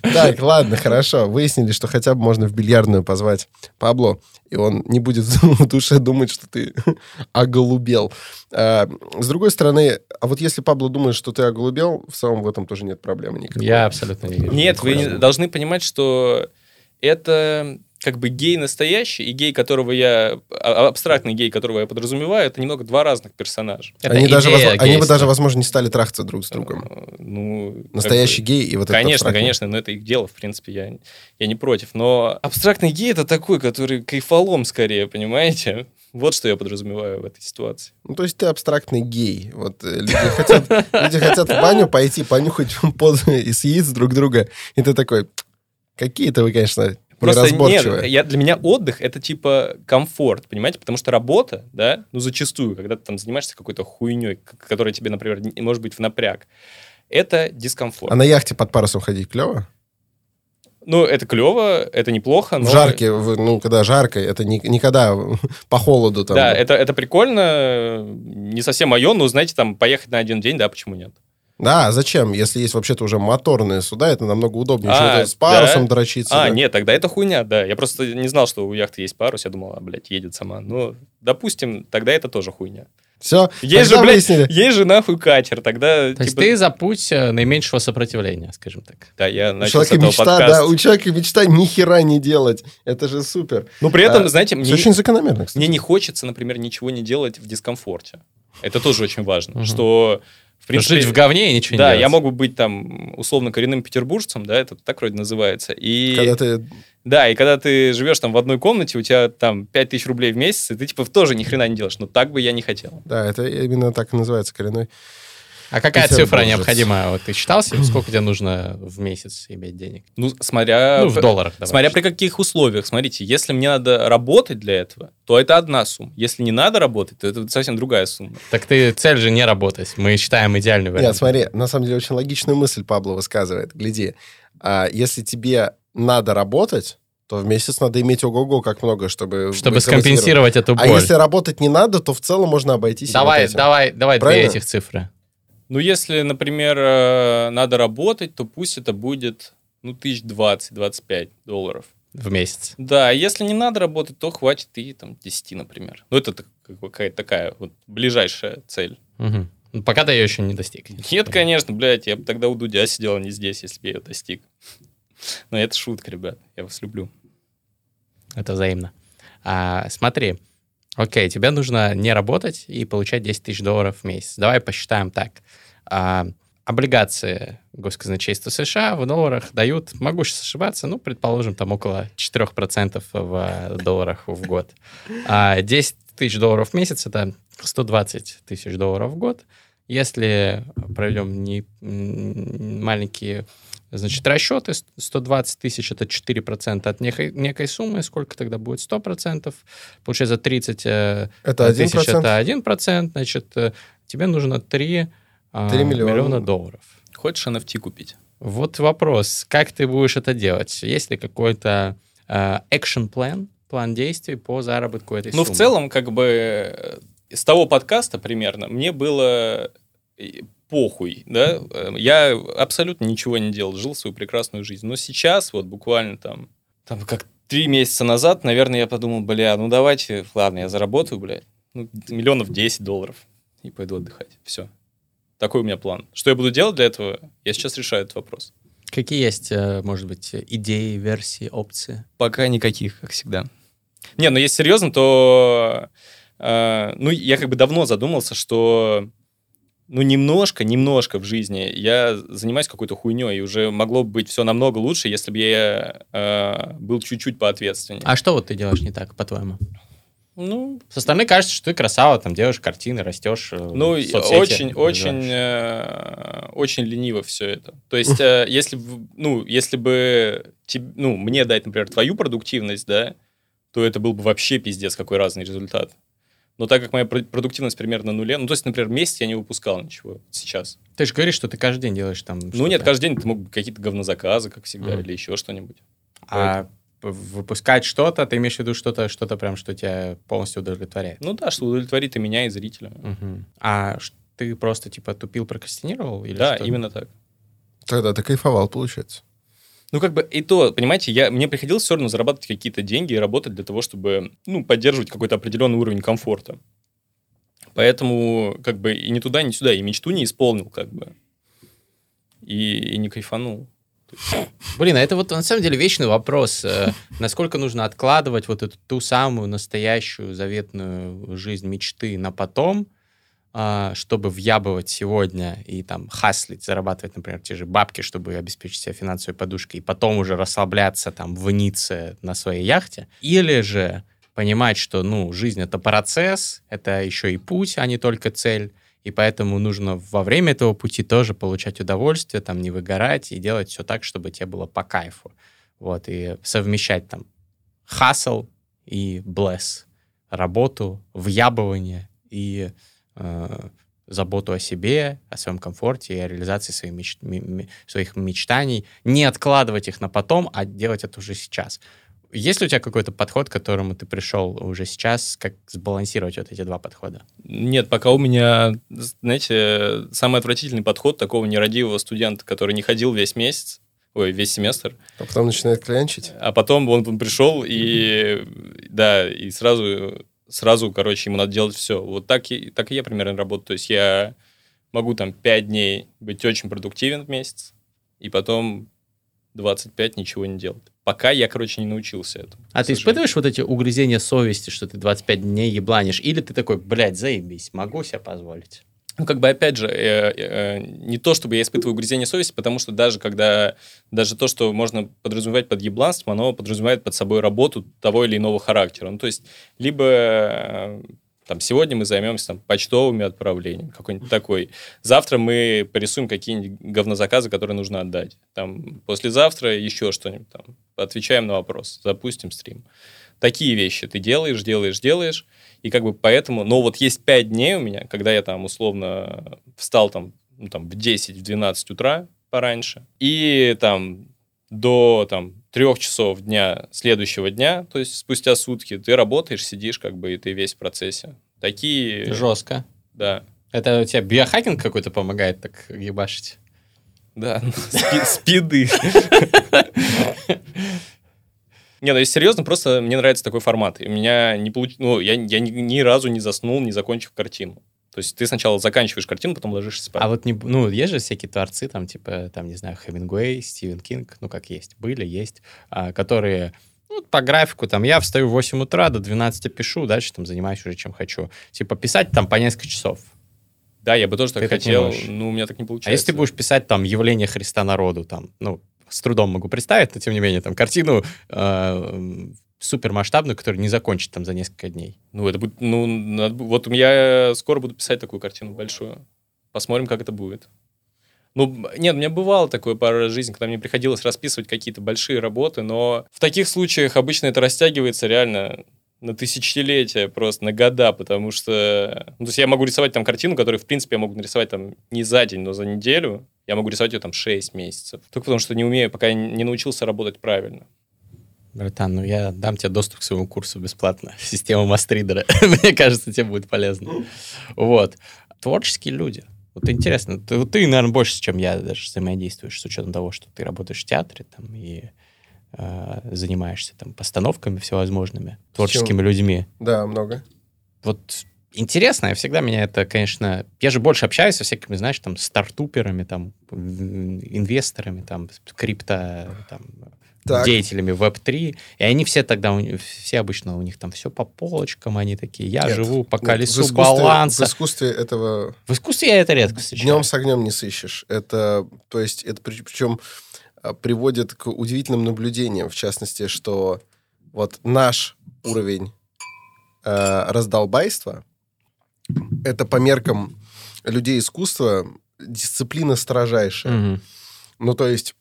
Так, ладно, хорошо. Выяснили, что хотя бы можно в бильярдную позвать Пабло, и он не будет в душе думать, что ты оголубел. А, С другой стороны, а вот если Пабло думает, что ты оголубел, в самом в этом тоже нет проблемы никакой. Я абсолютно не вижу. Нет, вы Правда. должны понимать, что это как бы гей настоящий и гей, которого я... а- Абстрактный гей, которого я подразумеваю, это немного два разных персонажа. Это Они, даже, возможно, они бы даже, возможно, не стали трахаться друг с другом. Э, Ну, как Настоящий бы- гей и вот это Конечно, абстрактный. конечно, но это их дело, в принципе, я, я не против. Но абстрактный гей это такой, который кайфолом скорее, понимаете? Вот что я подразумеваю в этой ситуации. Ну, то есть ты абстрактный гей. Вот э, люди хотят, люди хотят в баню пойти, понюхать пот из яиц друг друга, и ты такой, какие-то вы, конечно, Просто нет, я, для меня отдых это типа комфорт, понимаете? Потому что работа, да, ну зачастую, когда ты там занимаешься какой-то хуйней, которая тебе, например, не- может быть в напряг, это дискомфорт. А на яхте под парусом ходить клево? Ну, это клево, это неплохо, но... В жарке, ну, когда жарко, это не, не когда по холоду там. Да, это, это прикольно, не совсем мое, но, знаете, там, поехать на один день, да, почему нет? Да, а зачем? Если есть вообще-то уже моторные суда, это намного удобнее, чем А, это с парусом да? дрочиться. А, да. нет, тогда это хуйня, да. Я просто не знал, что у яхты есть парус, я думал, а, блядь, едет сама. Ну, допустим, тогда это тоже хуйня. Все, Есть же, блядь, есть же нахуй катер, тогда... То есть типа, ты за путь э, наименьшего сопротивления, скажем так. Да, я У начал с человека этого мечта, да, у человека мечта ни хера не делать. Это же супер. Но при этом, А, знаете, мне, очень закономерно, кстати. мне не хочется, например, ничего не делать в дискомфорте. Это тоже очень важно, что... В принципе, Жить в говне и ничего не да, делать. я могу быть там условно коренным петербуржцем, да, это так вроде называется. И Когда ты... да, и когда ты живешь там в одной комнате, у тебя там 5000 рублей в месяц, и ты типа тоже ни хрена не делаешь. Но так бы я не хотел. Да, это именно так и называется коренной. А какая цифра необходима? Вот ты считал себе, сколько тебе нужно в месяц иметь денег? Ну, смотря... Ну, в долларах. давай. Смотря при каких условиях. Смотрите, если мне надо работать для этого, то это одна сумма. Если не надо работать, то это совсем другая сумма. Так ты цель же не работать. Мы считаем идеальный вариант. Нет, смотри, на самом деле очень логичную мысль Пабло высказывает. Гляди, а, если тебе надо работать, то в месяц надо иметь ого-го как много, чтобы... Чтобы скомпенсировать эту А боль. если работать не надо, то в целом можно обойтись. вот Давай, этим. давай, давай две Правильно? этих цифры. Ну, если, например, э, надо работать, то пусть это будет, ну, тысяч 20-25 долларов. в месяц. Да, а если не надо работать, то хватит и там 10, например. Ну, это какая-то такая вот ближайшая цель. Ну, Пока ты ее еще не достиг. Нет, конечно, блядь, я бы тогда у Дудя сидел, а не здесь, если бы я ее достиг. Но это шутка, ребят, я вас люблю. Это взаимно. А, смотри, окей, тебе нужно не работать и получать 10 тысяч долларов в месяц. Давай посчитаем так. А, облигации госказначейства США в долларах дают, могу сейчас ошибаться, ну, предположим, там около 4% в долларах в год. А 10 тысяч долларов в месяц — это 120 тысяч долларов в год. Если проведем не, маленькие Значит, расчеты 120 тысяч это 4% от некой, некой суммы. Сколько тогда будет? 100%. Получается 30 э, Это тысяч 1%. это 1%. Значит, э, тебе нужно 3, а, 3 миллиона. миллиона долларов. Хочешь NFT купить? Вот вопрос, как ты будешь это делать? Есть ли какой-то э, action план, план действий по заработку этой Ну, в суммы? целом, как бы, э, с того подкаста примерно мне было э, похуй, да, Э, я абсолютно ничего не делал, жил свою прекрасную жизнь. Но сейчас, вот буквально там, там как три месяца назад, наверное, я подумал, бля, ну давайте, ладно, я заработаю, блядь, ну, миллионов 10 долларов и пойду отдыхать. Все. Такой у меня план. Что я буду делать для этого, я сейчас решаю этот вопрос. Какие есть, э, может быть, идеи, версии, опции? Пока никаких, как всегда. Не, ну если серьезно, то... э, ну, я как бы давно задумался, что... Ну, немножко, немножко в жизни я занимаюсь какой-то хуйней, и уже могло бы быть все намного лучше, если бы я э, был чуть-чуть поответственнее. А что вот ты делаешь не так, по-твоему? Ну, Со стороны кажется, что ты красава, там делаешь картины, растешь. э, ну соцсети, очень, очень, э, очень лениво все это. То есть, э, если, ну, если бы теб- ну, мне дать, например, твою продуктивность, да, то это был бы вообще пиздец какой разный результат. Но так как моя про- продуктивность примерно на нуле, ну, то есть, например, месяц я не выпускал ничего сейчас. Ты же говоришь, что ты каждый день делаешь там. Ну, нет, каждый день могут быть какие-то говнозаказы, как всегда, Мгм. или еще что-нибудь. А п- выпускать что-то, ты имеешь в виду что-то, что-то прям, что тебя полностью удовлетворяет. Ну да, что удовлетворит и меня, и зрителя. Мгм. А ты просто типа тупил, прокрастинировал? Или да, что? именно так. Тогда ты кайфовал, получается. Ну, как бы и то, понимаете, я, мне приходилось все равно зарабатывать какие-то деньги и работать для того, чтобы, ну, поддерживать какой-то определенный уровень комфорта. Поэтому, как бы, и ни туда, ни сюда, и мечту не исполнил, как бы. И, и не кайфанул. Блин, а это вот на самом деле вечный вопрос. э, Насколько нужно откладывать вот эту ту самую настоящую заветную жизнь мечты на потом, чтобы въябывать сегодня и там хаслить, зарабатывать, например, те же бабки, чтобы обеспечить себя финансовой подушкой, и потом уже расслабляться там в Ницце на своей яхте. Или же понимать, что, ну, жизнь — это процесс, это еще и путь, а не только цель, и поэтому нужно во время этого пути тоже получать удовольствие, там, не выгорать и делать все так, чтобы тебе было по кайфу. Вот, и совмещать там хасл и блесс, работу, въябывание и заботу о себе, о своем комфорте и о реализации своих, меч... своих мечтаний. Не откладывать их на потом, а делать это уже сейчас. Есть ли у тебя какой-то подход, к которому ты пришел уже сейчас, как сбалансировать вот эти два подхода? Нет, пока у меня, знаете, самый отвратительный подход такого нерадивого студента, который не ходил весь месяц, ой, весь семестр. А потом начинает клянчить? А потом он пришел и, да, и сразу, сразу, короче, ему надо делать все. Вот так и, так и я примерно работаю. То есть я могу там 5 дней быть очень продуктивен в месяц, и потом 25 ничего не делать. Пока я, короче, не научился этому. А ты испытываешь вот эти угрызения совести, что ты 25 дней ебланишь? Или ты такой, блядь, заебись, могу себе позволить? Ну, как бы, опять же, э, э, не то, чтобы я испытываю угрызение совести, потому что даже когда, даже то, что можно подразумевать под ебланством, оно подразумевает под собой работу того или иного характера. Ну, то есть, либо э, там, сегодня мы займемся там, почтовыми отправлениями, какой-нибудь такой. Завтра мы порисуем какие-нибудь говнозаказы, которые нужно отдать. Там, послезавтра еще что-нибудь там. Отвечаем на вопрос, запустим стрим. Такие вещи ты делаешь, делаешь, делаешь. И как бы поэтому... Но вот есть 5 дней у меня, когда я там условно встал там, ну, там в 10-12 утра пораньше. И там до там, трех часов дня следующего дня, то есть спустя сутки, ты работаешь, сидишь, как бы, и ты весь в процессе. Такие... Жестко. Да. Это у тебя биохакинг какой-то помогает так ебашить? Да, ну, спиды. Не, ну если серьезно, просто мне нравится такой формат. И у меня не получ... ну, я, я ни, ни разу не заснул, не закончив картину. То есть ты сначала заканчиваешь картину, потом ложишься спать. А вот, не, ну, есть же всякие творцы, там, типа, там, не знаю, Хемингуэй, Стивен Кинг, ну, как есть, были, есть, а, которые ну, по графику, там, я встаю в 8 утра, до 12 пишу, дальше там занимаюсь уже чем хочу. Типа, писать там по несколько часов. Да, я бы тоже так ты хотел, но у меня так не получается. А если ты будешь писать там явление Христа народу, там, ну, с трудом могу представить, но тем не менее, там, картину э, супермасштабную, которую не закончить там за несколько дней. Ну, это будет, ну, надо, вот я скоро буду писать такую картину большую. Посмотрим, как это будет. Ну, нет, у меня бывало такое пару раз в жизни, когда мне приходилось расписывать какие-то большие работы, но в таких случаях обычно это растягивается реально на тысячелетия, просто на года, потому что... Ну, то есть я могу рисовать там картину, которую, в принципе, я могу нарисовать там не за день, но за неделю. Я могу рисовать ее там 6 месяцев. Только потому что не умею, пока не научился работать правильно. Братан, ну я дам тебе доступ к своему курсу бесплатно. Система мастридера. Мне кажется, тебе будет полезно. Вот. Творческие люди. Вот интересно, ты, ты, наверное, больше, чем я даже взаимодействуешь, с учетом того, что ты работаешь в театре там, и э, занимаешься там постановками всевозможными, творческими людьми. Да, много. Вот интересно, я всегда меня это, конечно... Я же больше общаюсь со всякими, знаешь, там, стартуперами, там, инвесторами, там, крипто, там, так. деятелями Web3, и они все тогда, все обычно у них там все по полочкам, они такие, я нет, живу по колесу нет, в баланса. В искусстве этого... В искусстве я это редко встречаю. Днем с огнем не сыщешь. Это, то есть, это причем а, приводит к удивительным наблюдениям, в частности, что вот наш уровень э, раздолбайства, это по меркам людей искусства дисциплина строжайшая. Угу. Ну, то есть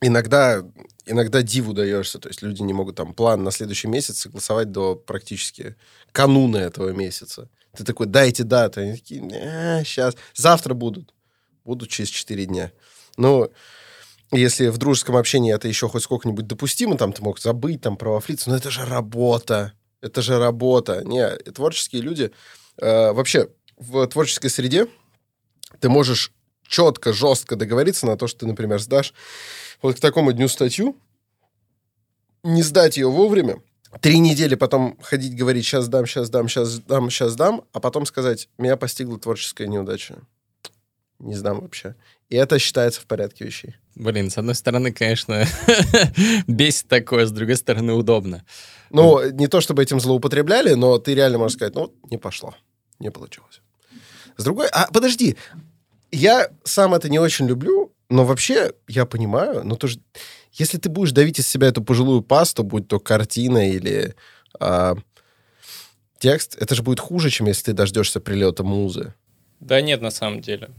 иногда, иногда диву даешься, то есть люди не могут там план на следующий месяц согласовать до практически кануна этого месяца. Ты такой, дайте даты. Они такие, сейчас, завтра будут. Будут через 4 дня. Ну, если в дружеском общении это еще хоть сколько-нибудь допустимо, там ты мог забыть, там, провафлиться, но это же работа. Это же работа. Не, творческие люди... Э, вообще, в творческой среде ты можешь четко, жестко договориться на то, что ты, например, сдашь вот к такому дню статью, не сдать ее вовремя, три недели потом ходить, говорить, сейчас дам, сейчас дам, сейчас дам, сейчас дам, а потом сказать, меня постигла творческая неудача. Не сдам вообще. И это считается в порядке вещей. Блин, с одной стороны, конечно, бесит такое, с другой стороны, удобно. Ну, не то чтобы этим злоупотребляли, но ты реально можешь сказать, ну, не пошло, не получилось. С другой... А, подожди, я сам это не очень люблю, но вообще я понимаю, но тоже, если ты будешь давить из себя эту пожилую пасту, будь то картина или а, текст, это же будет хуже, чем если ты дождешься прилета музы. Да нет, на самом деле.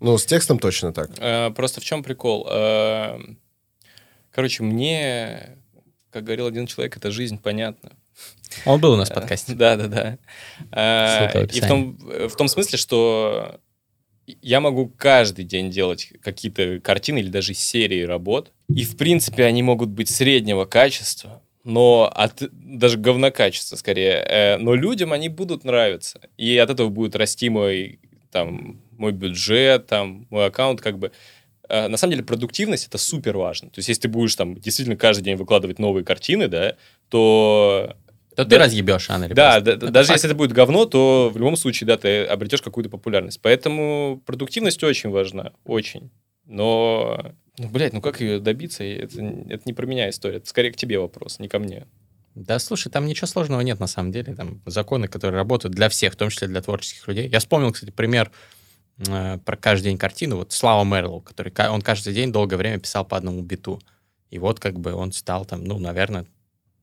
Ну, с текстом точно так. Э, Просто в чем прикол? Э, Короче, мне, как говорил один человек, эта жизнь понятна. Он был у нас в подкасте. Да, да, да. Э, И в том, в том смысле, что я могу каждый день делать какие-то картины или даже серии работ. И, в принципе, они могут быть среднего качества, но от даже говнокачества скорее. Э, Но людям они будут нравиться. И от этого будет расти мой, там, мой бюджет, там, мой аккаунт, как бы. Э, На самом деле продуктивность это супер важно. То есть, если ты будешь там действительно каждый день выкладывать новые картины, да, то То ты Да. разъебешь рано или да, да, Это даже факт. если это будет говно, то в любом случае, да, ты обретешь какую-то популярность. Поэтому продуктивность очень важна, очень. Но, ну, блядь, ну как ее добиться? Это, это не про меня история, это скорее к тебе вопрос, не ко мне. Да, слушай, там ничего сложного нет на самом деле. Там законы, которые работают для всех, в том числе для творческих людей. Я вспомнил, кстати, пример э, про каждый день картину. Вот Слава Мерлоу, который он каждый день долгое время писал по одному биту. И вот как бы он стал там, ну, наверное,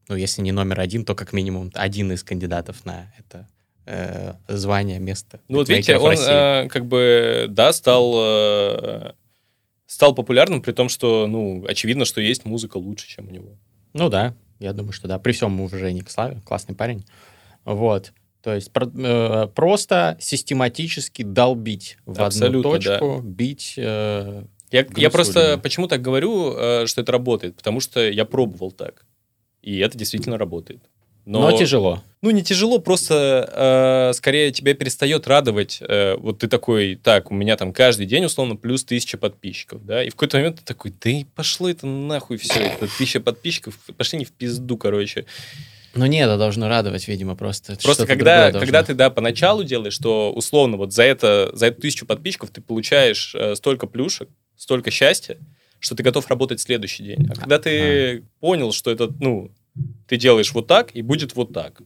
ну, если не номер один, то как минимум один из кандидатов на это э, звание, место. Ну вот видите, он э, как бы, да, стал, э, стал популярным, при том, что, ну, очевидно, что есть музыка лучше, чем у него. Ну да, я думаю, что да. При всем уважении к Славе, классный парень. Вот. То есть про- э, просто систематически долбить в Абсолютно, одну точку, бить. э, Я, я просто почему так говорю, э, что это работает, потому что я пробовал так. И это действительно работает. Но... тяжело. Ну, не тяжело, просто э, скорее тебя перестает радовать. э, вот ты такой, так, у меня там каждый день, условно, плюс тысяча подписчиков, да, и в какой-то момент ты такой, да и пошло это нахуй все, это тысяча подписчиков, пошли не в пизду, короче. Но нет, это должно радовать, видимо, просто. Это Просто когда, когда ты, да, поначалу делаешь, что условно вот за это, за эту тысячу подписчиков ты получаешь э, столько плюшек, столько счастья, что ты готов работать следующий день. А когда ты понял, что это, ну, ты делаешь вот так, и будет вот так,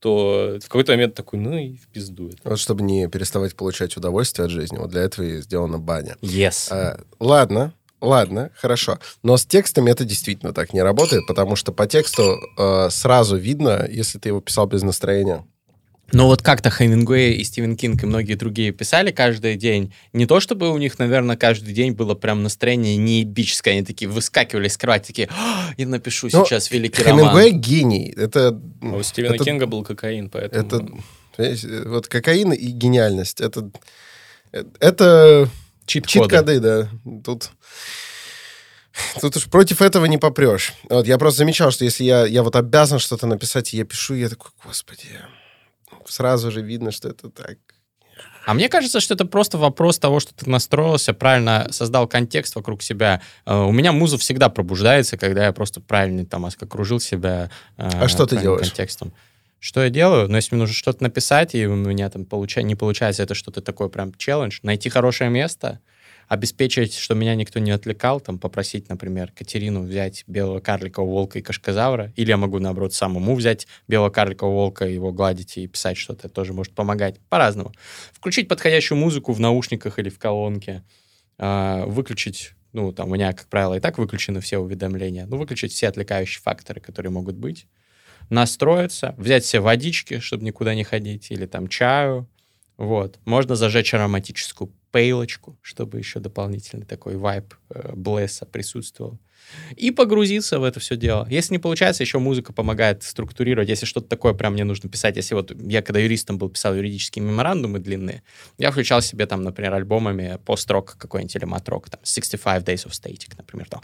то в какой-то момент такой, ну и в пизду это. Вот чтобы не переставать получать удовольствие от жизни, вот для этого и сделана баня. Yes. А, ладно, ладно, хорошо. Но с текстами это действительно так не работает, потому что по тексту э, сразу видно, если ты его писал без настроения. Но вот как-то Хемингуэй и Стивен Кинг и многие другие писали каждый день. Не то чтобы у них, наверное, каждый день было прям настроение неебическое. Они такие выскакивали из кровати, такие, «А, я напишу Ну, сейчас великий Хемингуэй роман. гений. Это, А у Стивена это- Кинга был кокаин, поэтому... это вот кокаин и гениальность. Это, это Чит-коды. чит-коды, да. Тут, тут уж против этого не попрешь. Вот я просто замечал, что если я, я вот обязан что-то написать, и я пишу, я такой, господи, сразу же видно, что это так. А мне кажется, что это просто вопрос того, что ты настроился, правильно создал контекст вокруг себя. Э, У меня муза всегда пробуждается, когда я просто правильно там окружил себя э, А что ты делаешь? контекстом. Что я делаю? Ну, если мне нужно что-то написать, и у меня там получа... не получается, это что-то такое прям челлендж, найти хорошее место, обеспечить, что меня никто не отвлекал, там, попросить, например, Катерину взять белого карликового волка и кашказавра, или я могу, наоборот, самому взять белого карликового волка, его гладить и писать что-то, тоже может помогать, по-разному. Включить подходящую музыку в наушниках или в колонке, а, выключить, ну, там, у меня, как правило, и так выключены все уведомления, ну, выключить все отвлекающие факторы, которые могут быть, настроиться, взять себе водички, чтобы никуда не ходить, или там чаю, вот. Можно зажечь ароматическую пейлочку, чтобы еще дополнительный такой вайб э, блесса присутствовал. И погрузиться в это все дело. Если не получается, еще музыка помогает структурировать. Если что-то такое прям мне нужно писать. Если вот я когда юристом был, писал юридические меморандумы длинные, я включал себе там, например, альбомами пост-рок какой-нибудь или мат-рок, там 65 Days of Static, например, там.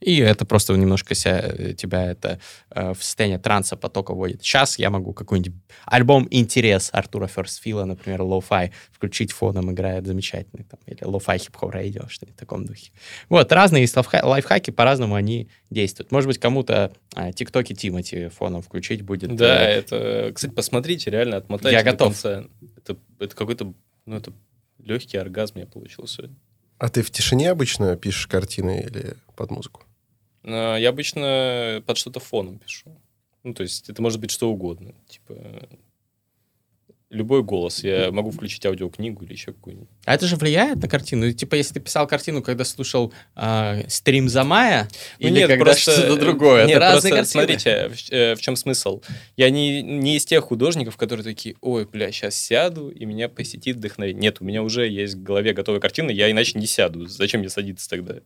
И это просто немножко ся- э, тебя это э, в состояние транса потока вводит. Сейчас я могу какой-нибудь альбом «Интерес» Артура Ферстфила, например, «lo-fi», включить фоном, играет замечательный, там, или «lo-fi hip-hop radio», что-нибудь в таком духе. Вот, разные есть лайфха- лайфхаки, по-разному они действуют. Может быть, кому-то а, тиктоки Тимати фоном включить будет. Да, э, это... Кстати, посмотрите, реально отмотайте Я до готов. конца. Это, это какой-то... Ну, это легкий оргазм я получил сегодня. А ты в тишине обычно пишешь картины или под музыку? А, Я обычно под что-то фоном пишу. Ну, то есть это может быть что угодно. Типа любой голос. Я могу включить аудиокнигу или еще какую-нибудь. А это же влияет на картину? Типа, если ты писал картину, когда слушал э, стрим за мая, Ну, или нет, когда просто- что-то другое? Нет, это разные просто картины. смотрите, в, э, в чем смысл. Я не, не из тех художников, которые такие, ой, бля, сейчас сяду, и меня посетит вдохновение. Нет, у меня уже есть в голове готовая картина, я иначе не сяду. Зачем мне садиться тогда?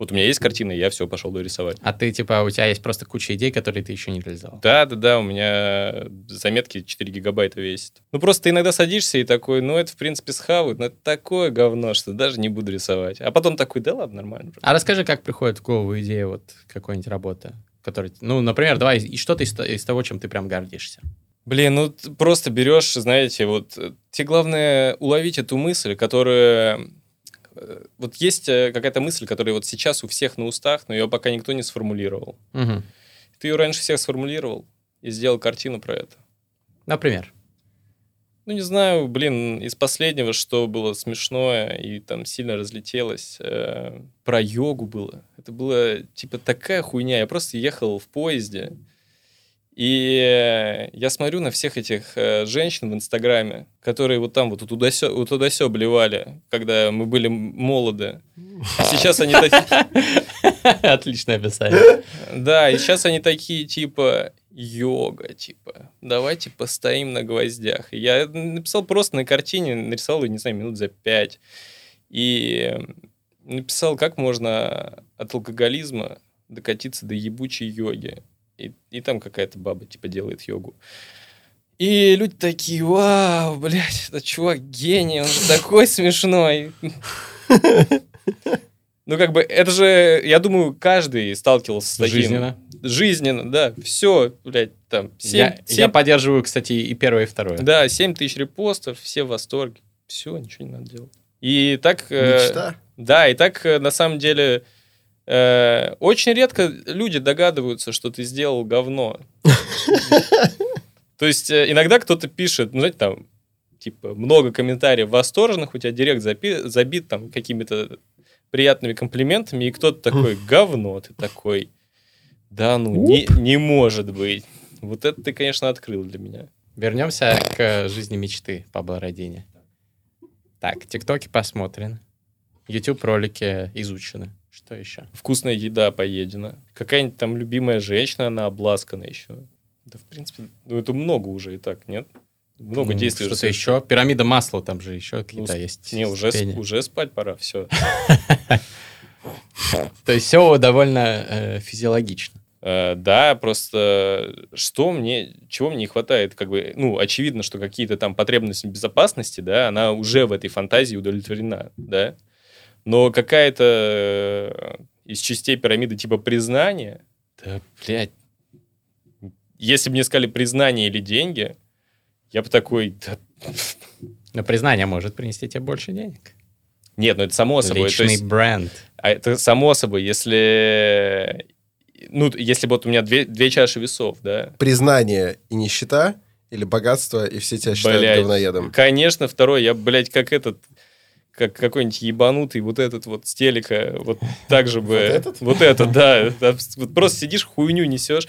Вот у меня есть картина, я все, пошел рисовать. А ты, типа, у тебя есть просто куча идей, которые ты еще не реализовал. Да, да, да, у меня заметки 4 гигабайта весят. Ну, просто ты иногда садишься и такой, ну, это, в принципе, схавают, но это такое говно, что даже не буду рисовать. А потом такой, да ладно, нормально. А расскажи, как приходит в голову идея вот какой-нибудь работы, которая... Ну, например, давай, и что-то из, из того, чем ты прям гордишься. Блин, ну просто берешь, знаете, вот э, тебе главное уловить эту мысль, которая... Вот есть э, какая-то мысль, которая вот сейчас у всех на устах, но ее пока никто не сформулировал. Мгм. Ты ее раньше всех сформулировал и сделал картину про это. Например. Ну, не знаю, блин, из последнего, что было смешное и там сильно разлетелось, э, про йогу было. Это было, типа, такая хуйня. Я просто ехал в поезде, и я смотрю на всех этих э, женщин в Инстаграме, которые вот там вот туда-сё, туда-сё блевали, когда мы были молоды. А сейчас они такие... Отличное описание. Да, и сейчас они такие, типа, йога, типа, давайте постоим на гвоздях. Я написал просто на картине, нарисовал ее, не знаю, минут за пять. И написал, как можно от алкоголизма докатиться до ебучей йоги. И, и там какая-то баба, типа, делает йогу. И люди такие, вау, блядь, этот чувак гений, он же такой смешной. Ну, как бы, это же, я думаю, каждый сталкивался с таким. Жизненно. Жизненно, да. Все, блядь, там, 7, Я, я поддерживаю, кстати, и первое, и второе. да, 7 тысяч репостов, все в восторге. Все, ничего не надо делать. И так... э, Мечта. Да, и так, э, на самом деле, э, очень редко люди догадываются, что ты сделал говно. То есть, э, иногда кто-то пишет, ну, знаете, там, типа, много комментариев восторженных, у тебя директ запи- забит там какими-то приятными комплиментами, и кто-то такой, говно, ты такой, да ну, не, не может быть. Вот это ты, конечно, открыл для меня. Вернемся к жизни мечты Пабло Родини. Так, тиктоки посмотрены. YouTube ролики изучены. Что еще? Вкусная еда поедена. Какая-нибудь там любимая женщина, она обласкана еще. Да, в принципе, ну это много уже и так, нет? Много Ну, действий. Что-то еще? Пирамида масла, там же еще какие-то Ну, есть. Не, уже, уже спать пора, все. То есть все довольно э, физиологично. Э, Да, просто что мне, чего мне не хватает, как бы, ну, очевидно, что какие-то там потребности безопасности, да, она уже в этой фантазии удовлетворена, да, но какая-то э, из частей пирамиды типа признания, да, блядь, если бы мне сказали признание или деньги, я бы такой, да, Но признание может принести тебе больше денег. нет, ну это само собой, то Личный есть, бренд. а это само собой, если, ну, если бы вот у меня две, две чаши весов, да, Признание и нищета или богатство, и все тебя считают Блядь, говноедом. Конечно, второй. Я, блядь, как этот, как какой-нибудь ебанутый вот этот вот с телека, вот так же бы... Вот этот? Вот этот, да. Просто сидишь, хуйню несешь.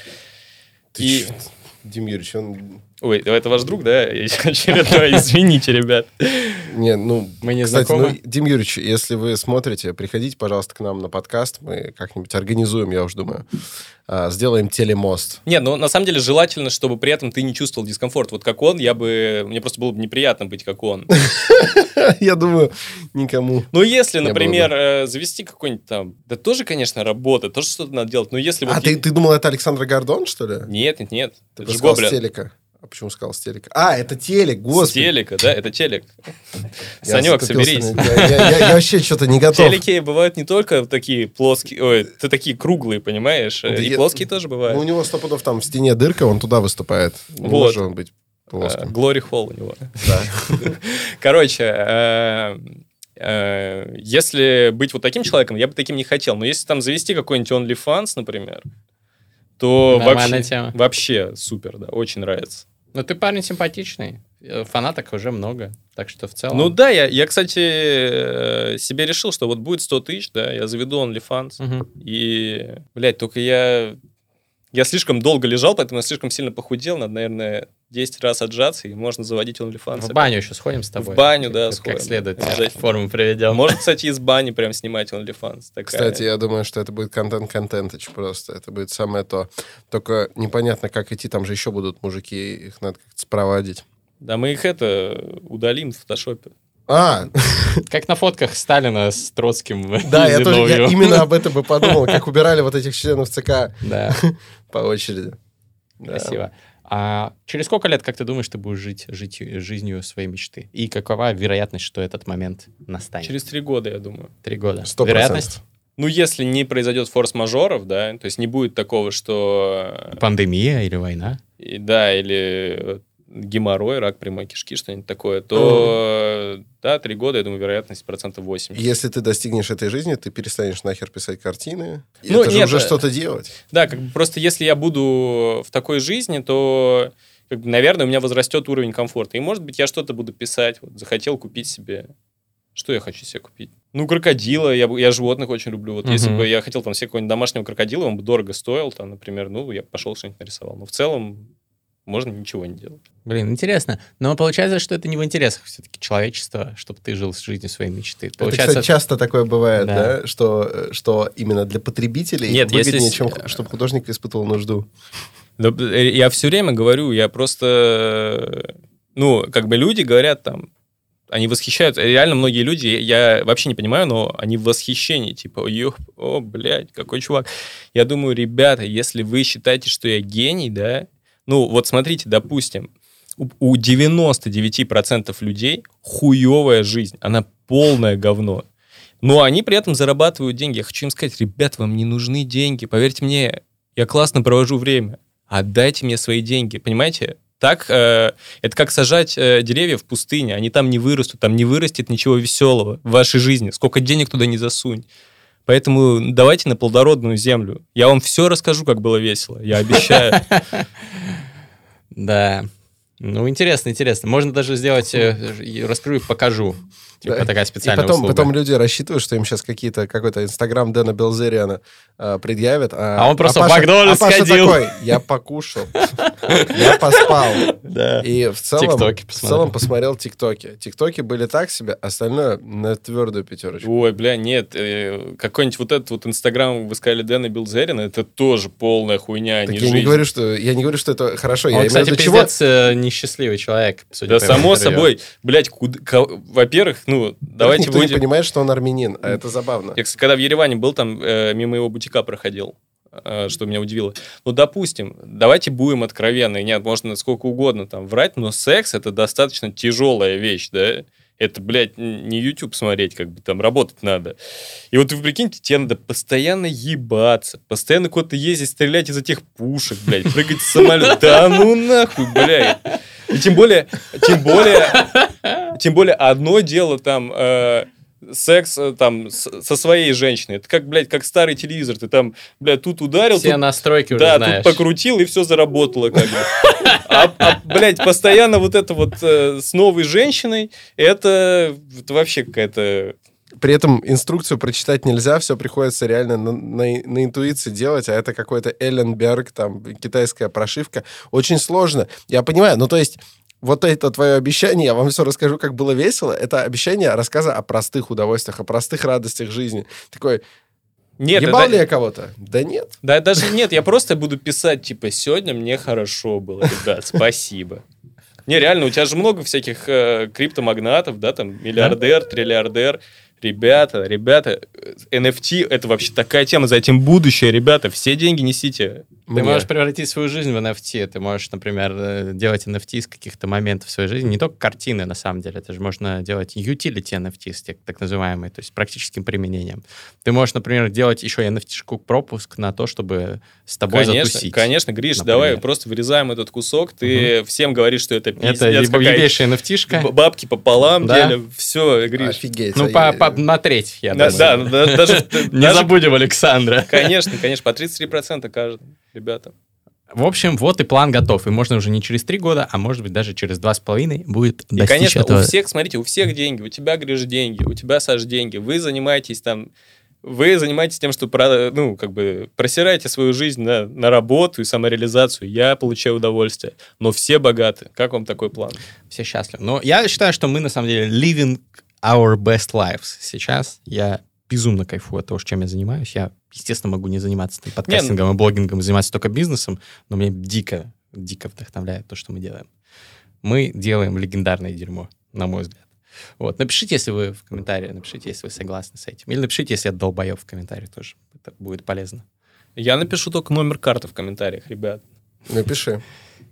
Ты И-? Дим Юрьевич, он... Ой, это ваш друг, да? Очередной, извините, ребят. Не, ну, Мы не Кстати, знакомы. ну, Дим Юрьевич, если вы смотрите, приходите, пожалуйста, к нам на подкаст. Мы как-нибудь организуем, я уж думаю. А, Сделаем телемост. Нет, ну на самом деле желательно, чтобы при этом ты не чувствовал дискомфорт. Вот как он, я бы... Мне просто было бы неприятно быть как он. Я думаю, никому. Ну, если, Не например, э, завести какой-нибудь там... Да тоже, конечно, работа, тоже что-то надо делать. Но если. А ты, думал, это Александр Гордон, что ли? Нет, нет, нет. Ты же Гоблин. А почему сказал с телека? А, это телек, С господи. телека, да, это телек. Санек, соберись. Я, вообще что-то не готов. Телеки бывают не только такие плоские, ой, ты такие круглые, понимаешь? И плоские тоже Ну, у бывают. него сто пудов там в стене дырка, он туда выступает. Не может он быть плоским. Глори Холл у него. Да. Короче, э, э, если быть вот таким человеком, я бы таким не хотел. Но если там завести какой-нибудь OnlyFans, например, то Нормальная вообще, тема. вообще супер, да, очень нравится. Ну, ты парень симпатичный. Э, Фанаток уже много. Так что в целом... Ну да, я, я, кстати, э, себе решил, что вот будет 100 тысяч, да, я заведу OnlyFans. Мгм. И, блядь, только я... Я слишком долго лежал, поэтому я слишком сильно похудел. Надо, наверное, 10 раз отжаться, и можно заводить OnlyFans. В баню еще сходим с тобой. В баню, да, Как- сходим. Как следует Обязательно. форму приведем. Можно, кстати, из бани прям снимать OnlyFans. Такая. Кстати, я думаю, что это будет контент-контентыч просто. Это будет самое то. Только непонятно, как идти. Там же еще будут мужики, их надо как-то спровадить. Да мы их это удалим в фотошопе. А, Как на фотках Сталина с Троцким. да, я тоже я именно об этом и подумал, как убирали вот этих членов ЦК Да, по очереди. Да. А через сколько лет, как ты думаешь, ты будешь жить, жить жизнью своей мечты? И какова вероятность, что этот момент настанет? Через три года, я думаю. три года. Сто Вероятность? Ну, если не произойдет форс-мажоров, да, то есть не будет такого, что... Пандемия или война? и- да, или геморрой, рак прямой кишки, что-нибудь такое, то, да, три года, я думаю, вероятность процентов 80. Если ты достигнешь этой жизни, ты перестанешь нахер писать картины. И Ну, это же нет, уже э, что-то делать. Да, как бы просто если я буду в такой жизни, то, как бы, наверное, у меня возрастет уровень комфорта. И, может быть, я что-то буду писать. Вот, захотел купить себе... Что я хочу себе купить? Ну, крокодила. Я, я животных очень люблю. Вот если Мгм. бы я хотел там себе какого-нибудь домашнего крокодила, он бы дорого стоил, там, например, ну, я пошел что-нибудь нарисовал. Но в целом можно ничего не делать. Блин, интересно. Но получается, что это не в интересах все-таки человечества, чтобы ты жил жизнью своей мечты. Это, Получается, кстати, часто такое бывает, Да. да, что, что именно для потребителей Нет, если выгоднее, с- чем чтобы художник испытывал нужду. Да, э, я все время говорю, я просто... Ну, как бы люди говорят там, они восхищаются. Реально многие люди, я вообще не понимаю, но они в восхищении. Типа, ёх, о, блядь, какой чувак. Я думаю, ребята, если вы считаете, что я гений, да, ну, вот смотрите, допустим, у, у 99% людей хуевая жизнь, она полное говно. Но они при этом зарабатывают деньги. Я хочу им сказать, ребят, вам не нужны деньги. Поверьте мне, я классно провожу время. Отдайте мне свои деньги, понимаете? Так, э, это как сажать э, деревья в пустыне. Они там не вырастут, там не вырастет ничего веселого в вашей жизни. Сколько денег туда не засунь. Поэтому давайте на плодородную землю. Я вам все расскажу, как было весело. Я обещаю. Да. Ну, интересно, интересно. Можно даже сделать, э, и раскрою, покажу. Типа Да. такая И специальная потом, услуга. потом люди рассчитывают, что им сейчас какие-то какой-то инстаграм Дэна Белзериана э, предъявят. А он просто в Паша- Макдональдс а Паша сходил. такой, я покушал, я поспал. И в целом, в посмотрел. целом посмотрел тиктоки. Тиктоки были так себе, остальное на твердую пятерочку. Ой, бля, нет. э, Какой-нибудь вот этот вот инстаграм, вы сказали, Дэна Билзерина, это тоже полная хуйня, а Так не я не жизнь. говорю, что я не говорю, что это хорошо. я в кстати, пиздец э, несчастливый человек. судя Да, само интервью. собой. Блять, во-первых, ну, давайте никто не будем... понимает, что он армянин, а это забавно. Я, когда в Ереване был, там э, мимо его бутика проходил, э, что меня удивило. Ну, допустим, давайте будем откровенны. Нет, можно сколько угодно там врать, но секс — это достаточно тяжелая вещь, да? Это, блядь, не YouTube смотреть, как бы там работать надо. И вот вы прикиньте, тебе надо постоянно ебаться, постоянно куда-то ездить, стрелять из этих пушек, блядь, прыгать с самолета. Да ну нахуй, блядь. И тем более, тем более, тем более одно дело там э, секс э, там с- со своей женщиной. Это как, блядь, как старый телевизор. Ты там, блядь, тут ударил, Все тут, настройки уже да, знаешь. тут покрутил, и все заработало как бы. А, а, блядь, постоянно вот это вот э, с новой женщиной, это, это вообще какая-то... При этом инструкцию прочитать нельзя, все приходится реально на, на- на интуиции делать, а это какой-то Элленберг, там, китайская прошивка. Очень сложно. Я понимаю, ну то есть вот это твое обещание, я вам все расскажу, как было весело, это обещание рассказа о простых удовольствиях, о простых радостях жизни. Такой, Нет, ебал это- ли я кого-то? Да нет. Да даже нет, я просто буду писать, типа, сегодня мне хорошо было, ребят, спасибо. Не, реально, у тебя же много всяких э, криптомагнатов, да, там, миллиардер, триллиардер. Ребята, ребята, э, NFT это вообще такая тема, за этим будущее, ребята, все деньги несите. Ты можешь превратить свою жизнь в NFT. Ты можешь, например, э, делать NFT из каких-то моментов в своей жизни. Не только картины, на самом деле. Это же можно делать utility NFT, так называемые, то есть практическим применением. Ты можешь, например, делать еще NFT-шку пропуск на то, чтобы с тобой конечно, затусить. конечно, Гриш, например. давай просто вырезаем этот кусок, ты всем говоришь, что это Это пиздец, еб- какая- ебейшая NFT-шка. бабки пополам Да. делим, все, Гриш. Офигеть. Ну, А по, по- на треть, я думаю. да, да, даже, Не забудем Александра. Конечно, конечно, по 33% каждый, ребята. В общем, вот и план готов. И можно уже не через три года, а может быть даже через два с половиной будет И, достичь конечно, этого. у всех, смотрите, у всех деньги. У тебя, Гриш, деньги, у тебя, Саш, деньги. Вы занимаетесь там вы занимаетесь тем, что ну, как бы просираете свою жизнь на, на работу и самореализацию. Я получаю удовольствие. Но все богаты. Как вам такой план? Все счастливы. Но я считаю, что мы на самом деле living our best lives сейчас. Я безумно кайфую от того, чем я занимаюсь. Я, естественно, могу не заниматься там, подкастингом и блогингом, и заниматься только бизнесом, но меня дико, дико вдохновляет то, что мы делаем. Мы делаем легендарное дерьмо, на мой взгляд. Вот. Напишите, если вы в комментарии, напишите, если вы согласны с этим. Или напишите, если я долбоеб в комментариях тоже. Это будет полезно. Я напишу только номер карты в комментариях, ребят. Напиши.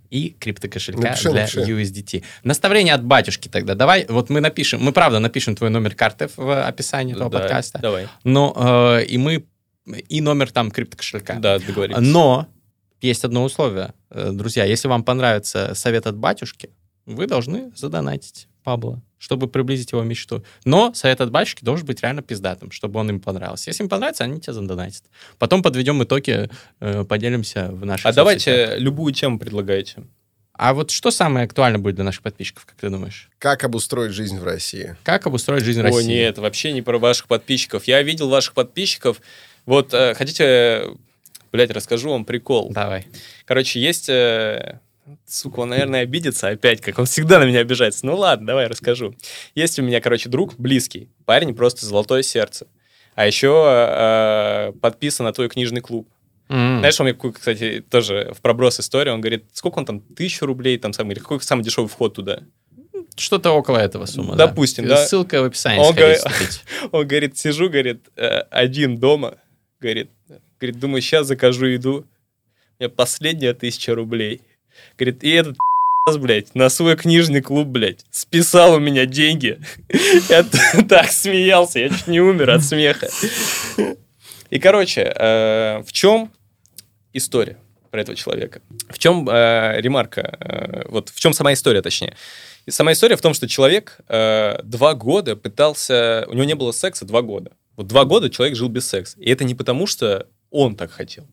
И криптокошелька Напиши, для напиши. USDT. Наставление от батюшки тогда. Давай, вот мы напишем, мы правда напишем твой номер карты в описании этого Да, подкаста. Давай. Но э, и мы и номер там криптокошелька. Да, договорились. Но есть одно условие, Э, друзья. Если вам понравится совет от батюшки, вы должны задонатить Пабло, чтобы приблизить его мечту. Но совет от батюшки должен быть реально пиздатым, чтобы он им понравился. Если им понравится, они тебя задонатят. Потом подведем итоги, э, поделимся в наших А соцсетях. давайте любую тему предлагайте. А вот что самое актуальное будет для наших подписчиков, как ты думаешь? Как обустроить жизнь в России? Как обустроить жизнь О, России? нет, вообще не про ваших подписчиков. Я видел ваших подписчиков. Вот, э, хотите, блядь, расскажу вам прикол. Давай. Короче, есть... э, Сука, он, наверное, обидится опять, как он всегда на меня обижается. Ну ладно, давай расскажу. Есть у меня, короче, друг близкий. Парень просто золотое сердце. А еще э, подписан на твой книжный клуб. М. Знаешь, он мне, кстати, тоже в проброс истории, он говорит, сколько он там, тысячу рублей там самый, или какой самый дешевый вход туда? Что-то около этого суммы. да. Допустим, да. Ссылка в описании. Он говорит-. Он говорит, сижу, говорит, э, один дома, говорит, говорит, думаю, сейчас закажу еду, у меня последняя тысяча рублей. Говорит, и этот блядь, на свой книжный клуб, блядь, списал у меня деньги. Я так смеялся, я чуть не умер от смеха. И, короче, э, в чем история про этого человека? В чем э, ремарка? э, вот в чем сама история, точнее? Сама история в том, что человек два года пытался... У него не было секса два года. Вот два года человек жил без секса. И это не потому, что он так хотел,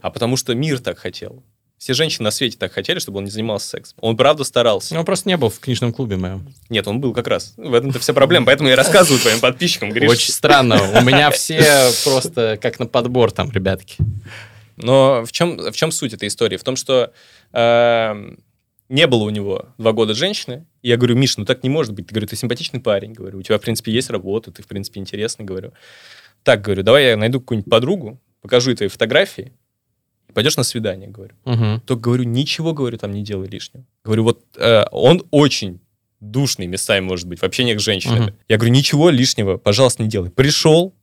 а потому что мир так хотел. Все женщины на свете так хотели, чтобы он не занимался сексом. Он правда старался. Ну, он просто не был в книжном клубе моем. Нет, он был как раз. В этом-то вся проблема. Поэтому я рассказываю твоим подписчикам. Гриш. Очень странно. У меня все просто как на подбор там, ребятки. Но в чем, в чем суть этой истории? В том, что эм, не было у него два года женщины. И я говорю, Миш, ну так не может быть. Ты, говорю, ты симпатичный парень. Говорю, у тебя, в принципе, есть работа, ты, в принципе, интересный. Говорю, так, говорю, давай я найду какую-нибудь подругу, покажу ей твои фотографии, пойдешь на свидание, говорю. Мгм. Только говорю, ничего, говорю, там не делай лишнего. Говорю, вот э, он очень душный местами, может быть, в общениях с женщинами. Мгм. Я говорю, ничего лишнего, пожалуйста, не делай. Пришел,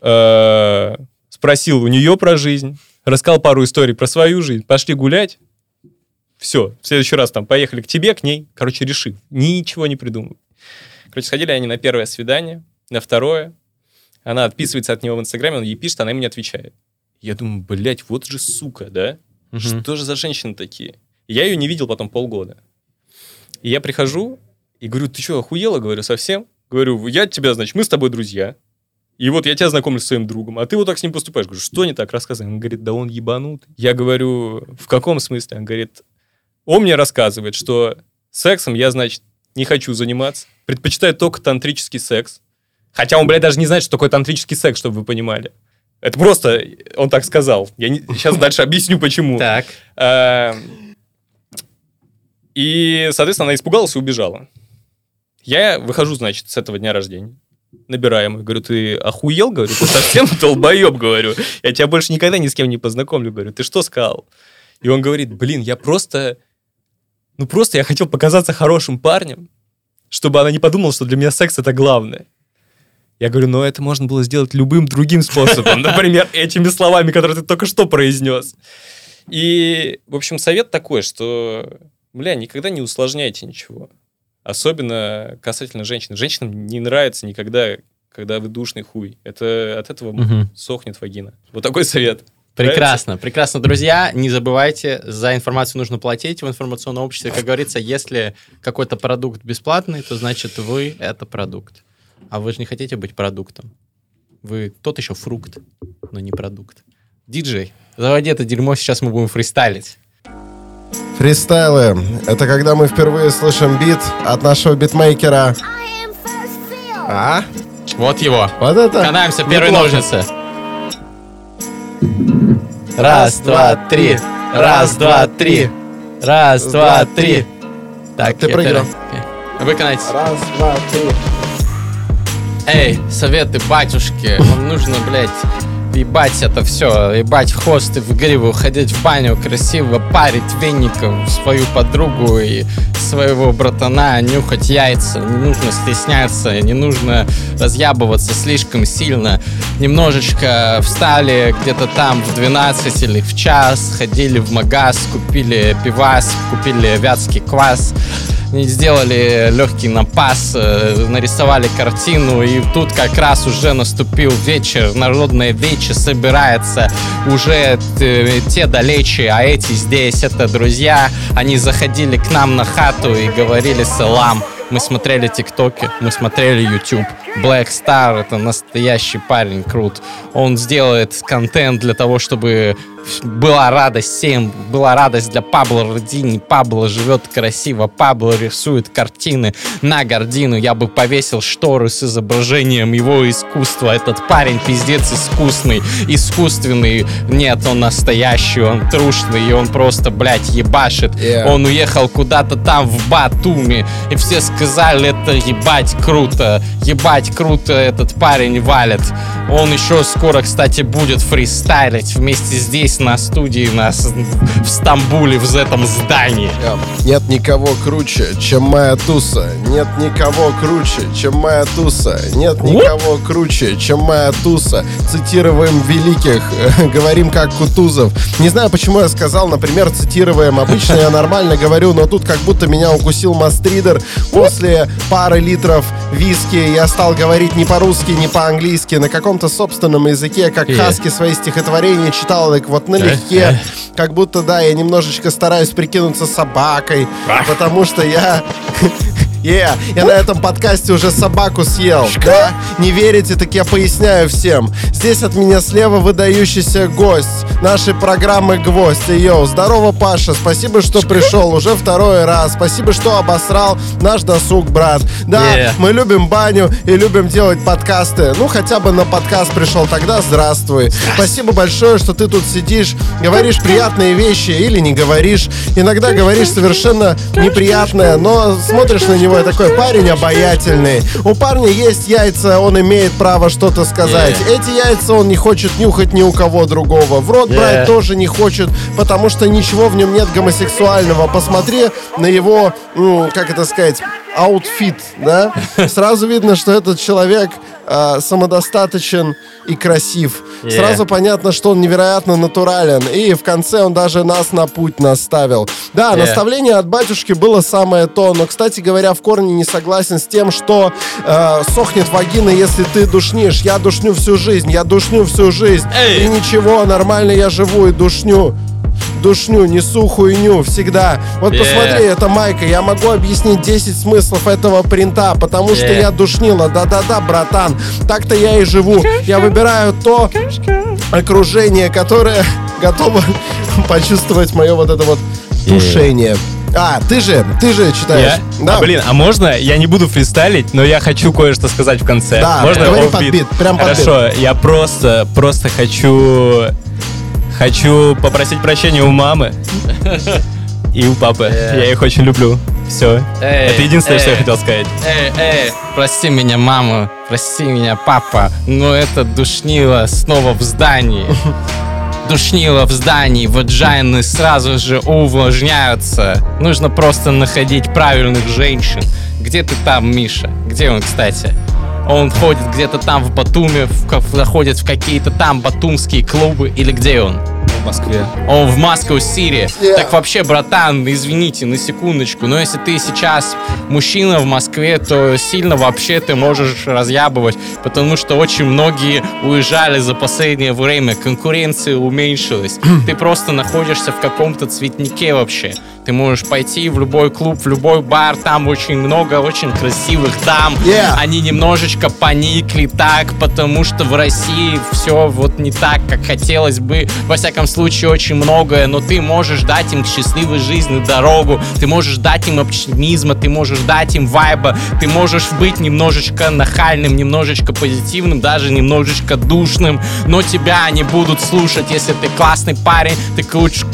э, спросил у нее про жизнь, рассказал пару историй про свою жизнь, пошли гулять. Все, в следующий раз там поехали к тебе, к ней. Короче, решив. Ничего не придумал. Короче, сходили они на первое свидание, на второе. Она отписывается от него в Инстаграме, он ей пишет, она ему не отвечает. Я думаю, блядь, вот же сука, да? Мгм. Что же за женщины такие? Я ее не видел потом полгода. И я прихожу и говорю, ты что, охуела? Говорю, совсем? Говорю, я тебя, значит, мы с тобой друзья. И вот я тебя знакомлю с своим другом, а ты вот так с ним поступаешь. Говорю, что не так? Рассказывай. Он говорит, да он ебанутый. Я говорю, в каком смысле? Он говорит, он мне рассказывает, что сексом я, значит, не хочу заниматься, предпочитаю только тантрический секс. Хотя он, блядь, даже не знает, что такое тантрический секс, чтобы вы понимали. Это просто он так сказал. Я сейчас дальше объясню, почему. Так. Эм, И, соответственно, она испугалась и убежала. Я выхожу, значит, с этого дня рождения. Набираю ему. Говорю, ты охуел? Говорю, ты совсем долбоеб, говорю. Я тебя больше никогда ни с кем не познакомлю. Говорю, ты что сказал? И он говорит, блин, я просто... Ну, просто я хотел показаться хорошим парнем, чтобы она не подумала, что для меня секс это главное. Я говорю, ну это можно было сделать любым другим способом. Например, этими словами, которые ты только что произнес. И, в общем, совет такой, что, бля, никогда не усложняйте ничего. Особенно касательно женщин. Женщинам не нравится никогда, когда вы душный хуй. Это от этого Мгм. сохнет вагина. Вот такой совет. Прекрасно, прекрасно, друзья. Не забывайте, за информацию нужно платить в информационном обществе. Как говорится, если какой-то продукт бесплатный, то значит вы — это продукт. А вы же не хотите быть продуктом. Вы тот еще фрукт, но не продукт. Диджей, заводи это дерьмо, сейчас мы будем фристайлить. Фристайлы — это когда мы впервые слышим бит от нашего битмейкера. А? Вот его. Вот это Канаемся, первые неплохо. ножницы. Раз, два, три. Раз, два, три. Раз, два, три. Так, Ты проиграл. Выконайте. Раз, два, три. Эй, советы батюшки, вам нужно, блядь, ебать это все, ебать в хосты, в гриву, ходить в баню, красиво парить веником свою подругу и своего братана, нюхать яйца, не нужно стесняться, не нужно разъябываться слишком сильно. Немножечко встали где-то там в 12 или в час, ходили в магаз, купили пивас, купили вятский квас, сделали легкий напас, э, нарисовали картину, и тут как раз уже наступил вечер, народное вече собирается, уже т- те далече, а эти здесь, это друзья, они заходили к нам на хату и говорили салам. Мы смотрели ТикТоки, мы смотрели YouTube. Black Star это настоящий парень, крут. Он сделает контент для того, чтобы была радость всем, была радость для Пабло Родини. Пабло живет красиво, Пабло рисует картины на гордину. Я бы повесил шторы с изображением его искусства. Этот парень пиздец искусный, искусственный. Нет, он настоящий, он трушный, и он просто, блядь, ебашит. Yeah. Он уехал куда-то там в Батуми, и все сказали, это ебать круто, ебать круто этот парень валит. Он еще скоро, кстати, будет фристайлить вместе здесь на студии на, с- в Стамбуле, в этом здании. Нет никого круче, чем моя туса. Нет никого круче, чем моя туса. Нет никого круче, чем моя туса. Цитируем великих, говорим как Кутузов. Не знаю, почему я сказал, например, цитируем. Обычно я нормально говорю, но тут как будто меня укусил мастридер. После пары литров виски я стал говорить не по-русски, не по-английски, на каком-то собственном языке, как Э. Хаски свои стихотворения читал, так вот налегке. Как будто, да, я немножечко стараюсь прикинуться собакой, потому что я... Yeah, я на этом подкасте уже собаку съел. Да? Не верите, так я поясняю всем. Здесь от меня слева выдающийся гость нашей программы «Гвоздь». Йоу, здорово, Паша. Спасибо, что пришел уже второй раз. Спасибо, что обосрал наш досуг, брат. Да, Yeah. мы любим баню и любим делать подкасты. Ну, хотя бы на подкаст пришел, тогда здравствуй. Спасибо большое, что ты тут сидишь, говоришь приятные вещи или не говоришь. Иногда говоришь совершенно неприятное, но смотришь на него и такой парень обаятельный. У парня есть яйца, он имеет право что-то сказать. Yeah. Эти яйца он не хочет нюхать ни у кого другого. В рот Yeah. брать тоже не хочет, потому что ничего в нем нет гомосексуального. Посмотри на его, м, как это сказать, outfit, да? Сразу видно, что этот человек а, самодостаточен и красив. Yeah. Сразу понятно, что он невероятно натурален. И в конце он даже нас на путь наставил. Да, Yeah. наставление от батюшки было самое то. Но, кстати говоря, в корне не согласен с тем, что э, сохнет вагина, если ты душнишь. Я душню всю жизнь, я душню всю жизнь. Эй! И ничего, нормально я живу и душню. Душню, несу хуйню всегда. Вот Yeah. посмотри, это майка. Я могу объяснить 10 смыслов этого принта, потому что Yeah. я душнила. Да-да-да, братан. Так-то я и живу. Я выбираю то окружение, которое готово почувствовать мое вот это вот душение. А, ты же, ты же читаешь. Я? Да. А, блин, а можно? Я не буду фристайлить, но я хочу кое-что сказать в конце. Да, можно говори off под beat? бит, прям под Хорошо, я просто, просто хочу, хочу попросить прощения у мамы и у папы. Yeah. Я их очень люблю. Все. Эй, Это единственное, что я хотел сказать. Эй, эй, прости меня, мама, прости меня, папа, но это душнило снова в здании. Душнило в здании, ваджайны сразу же увлажняются. Нужно просто находить правильных женщин. Где ты там, Миша? Где он, кстати? Он ходит где-то там в Батуме, в, заходит в какие-то там батумские клубы, или где он? В Москве. Он в Москву-Сити. Yeah. Так вообще, братан, извините, на секундочку, но если ты сейчас мужчина в Москве, то сильно вообще ты можешь разъябывать, потому что очень многие уезжали за последнее время, конкуренция уменьшилась. Ты просто находишься в каком-то цветнике вообще. Ты можешь пойти в любой клуб, в любой бар, там очень много очень красивых дам. Yeah. Они немножечко поникли так, потому что в России все вот не так, как хотелось бы. Во всяком случае, очень многое, но ты можешь дать им счастливой жизни дорогу, ты можешь дать им оптимизма, ты можешь дать им вайба, ты можешь быть немножечко нахальным, немножечко позитивным, даже немножечко душным, но тебя они будут слушать, если ты классный парень, ты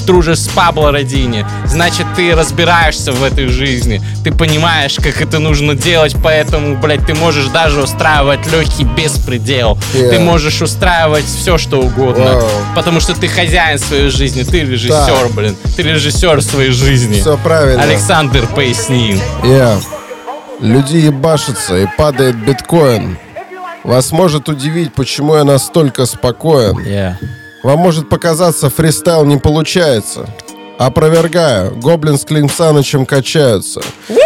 дружишь с Пабло Родини, значит, ты разбираешься в этой жизни, ты понимаешь, как это нужно делать, поэтому, блядь, ты можешь даже устраивать легкий беспредел, Yeah. ты можешь устраивать все, что угодно, Вау. потому что ты хозяин своей жизни, ты режиссер, Так. блин, ты режиссер своей жизни. Все правильно. Александр, поясни. Я. Люди ебашатся и падает биткоин. Вас может удивить, почему я настолько спокоен. Вам может показаться, фристайл не получается. Опровергаю. Гоблин с Клим Санычем качаются.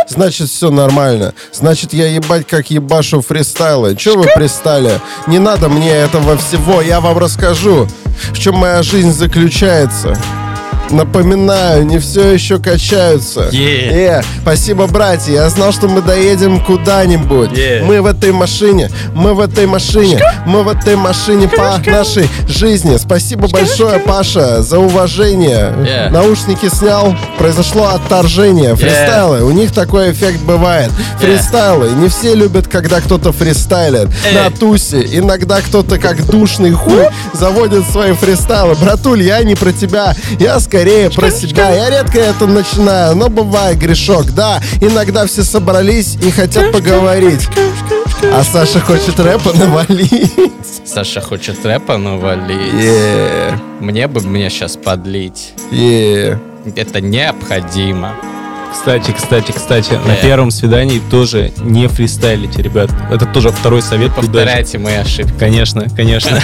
Значит, все нормально. Значит, я ебать как ебашу фристайлы. Че вы пристали? Не надо мне этого всего. Я вам расскажу, в чем моя жизнь заключается. Напоминаю, не все еще качаются. Yeah. Э, спасибо, братья. Я знал, что мы доедем куда-нибудь. Yeah. Мы в этой машине, мы в этой машине, мы в этой машине по нашей жизни. Спасибо большое, Паша, за уважение. Yeah. Наушники снял, произошло отторжение. Фристайлы, у них такой эффект бывает. Фристайлы, не все любят, когда кто-то фристайлит. Эй. На тусе иногда кто-то как душный хуй заводит свои фристайлы. Братуль, я не про тебя, я скорее про себя. Я редко это начинаю, но бывает грешок. Да, иногда все собрались и хотят поговорить. А Саша хочет рэпа навалить. Саша хочет рэпа навалить. Yeah, Мне бы мне сейчас подлить. yeah. Это необходимо. Кстати, кстати, кстати, на Э. первом свидании тоже не фристайлите, ребят. Это тоже второй совет. Повторяйте мои ошибки. Конечно, конечно.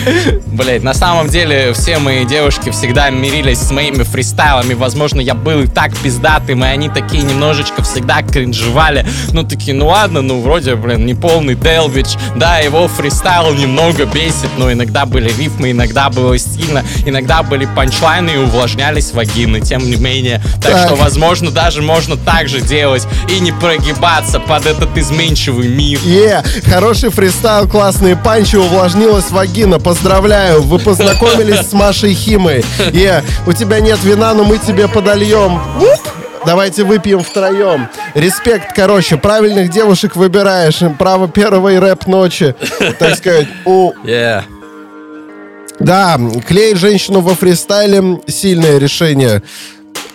Блять, на самом деле все мои девушки всегда мирились с моими фристайлами. Возможно, я был и так пиздатым, и они такие немножечко всегда кринжевали. Ну, такие, ну ладно, ну вроде, блин, не полный Делвич. Да, его фристайл немного бесит, но иногда были рифмы, иногда было стильно, иногда были панчлайны и увлажнялись вагины, тем не менее. Так, Так. что, возможно, даже можно так же делать и не прогибаться под этот изменчивый мир. Е, хороший фристайл, классные панчи, увлажнилась вагина. Поздравляю, вы познакомились с Машей Химой. Е, у тебя нет вина, но мы тебе подольем. Давайте выпьем втроем. Респект, короче, правильных девушек выбираешь. Им право первой рэп ночи. Так сказать. У, Yeah. да, клеить женщину во фристайле – сильное решение.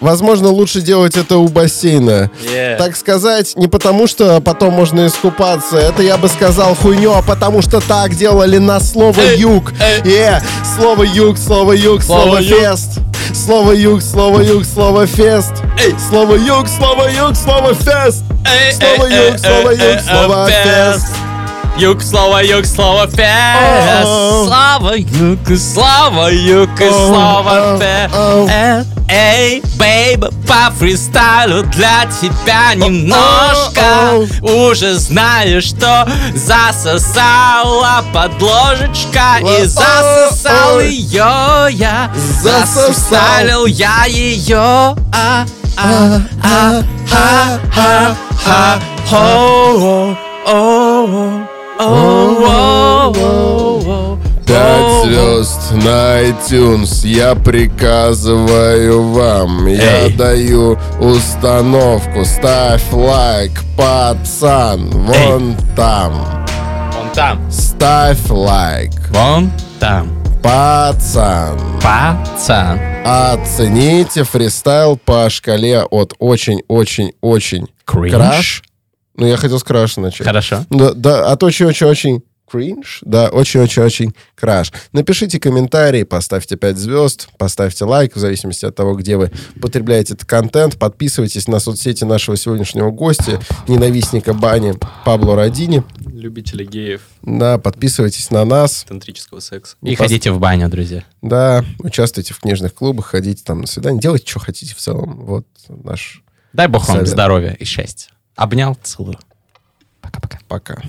Возможно, лучше делать это у бассейна. Yeah. Так сказать, не потому, что потом можно искупаться. Это я бы сказал хуйню, а потому что так делали на слово юг. Е, слово юг, слово юг, Слово фест. Слово юг, слово юг, слово фест. Эй. Слово юг, слово юг, слово фест. Эй, Слово эй, юг, эй, слово эй, юг, слово фест. Юг, слово юг, слово фест. Слава юг, слава юг, о-о. фест. Эй, бейб, по фристайлю для тебя немножко. Уже знаю, что засосала подложечка и засосал ее я. Засосал. Засосалил я ее. А, а, а, а, а, а, о, о, о, о, о, о. Пять звезд на iTunes я приказываю вам. Я Эй. даю установку. Ставь лайк, пацан. Вон там. Вон там, Ставь лайк, вон там, пацан. Пацан. Оцените фристайл по шкале от очень-очень-очень Кринж. краш. Ну, я хотел с краша начать. Хорошо. Да, да, от очень-очень-очень кринж, да, очень-очень-очень краш. Напишите комментарий, поставьте 5 звезд, поставьте лайк, в зависимости от того, где вы потребляете этот контент. Подписывайтесь на соцсети нашего сегодняшнего гостя, ненавистника бани Пабло Родини. Любители геев, Да, подписывайтесь на нас. тантрического секса. И Пос- ходите в баню, друзья. Да, участвуйте в книжных клубах, ходите там на свидание, делайте, что хотите в целом. Вот наш Дай бог вам Совет. здоровья и счастья. Обнял, целую. Пока-пока. пока.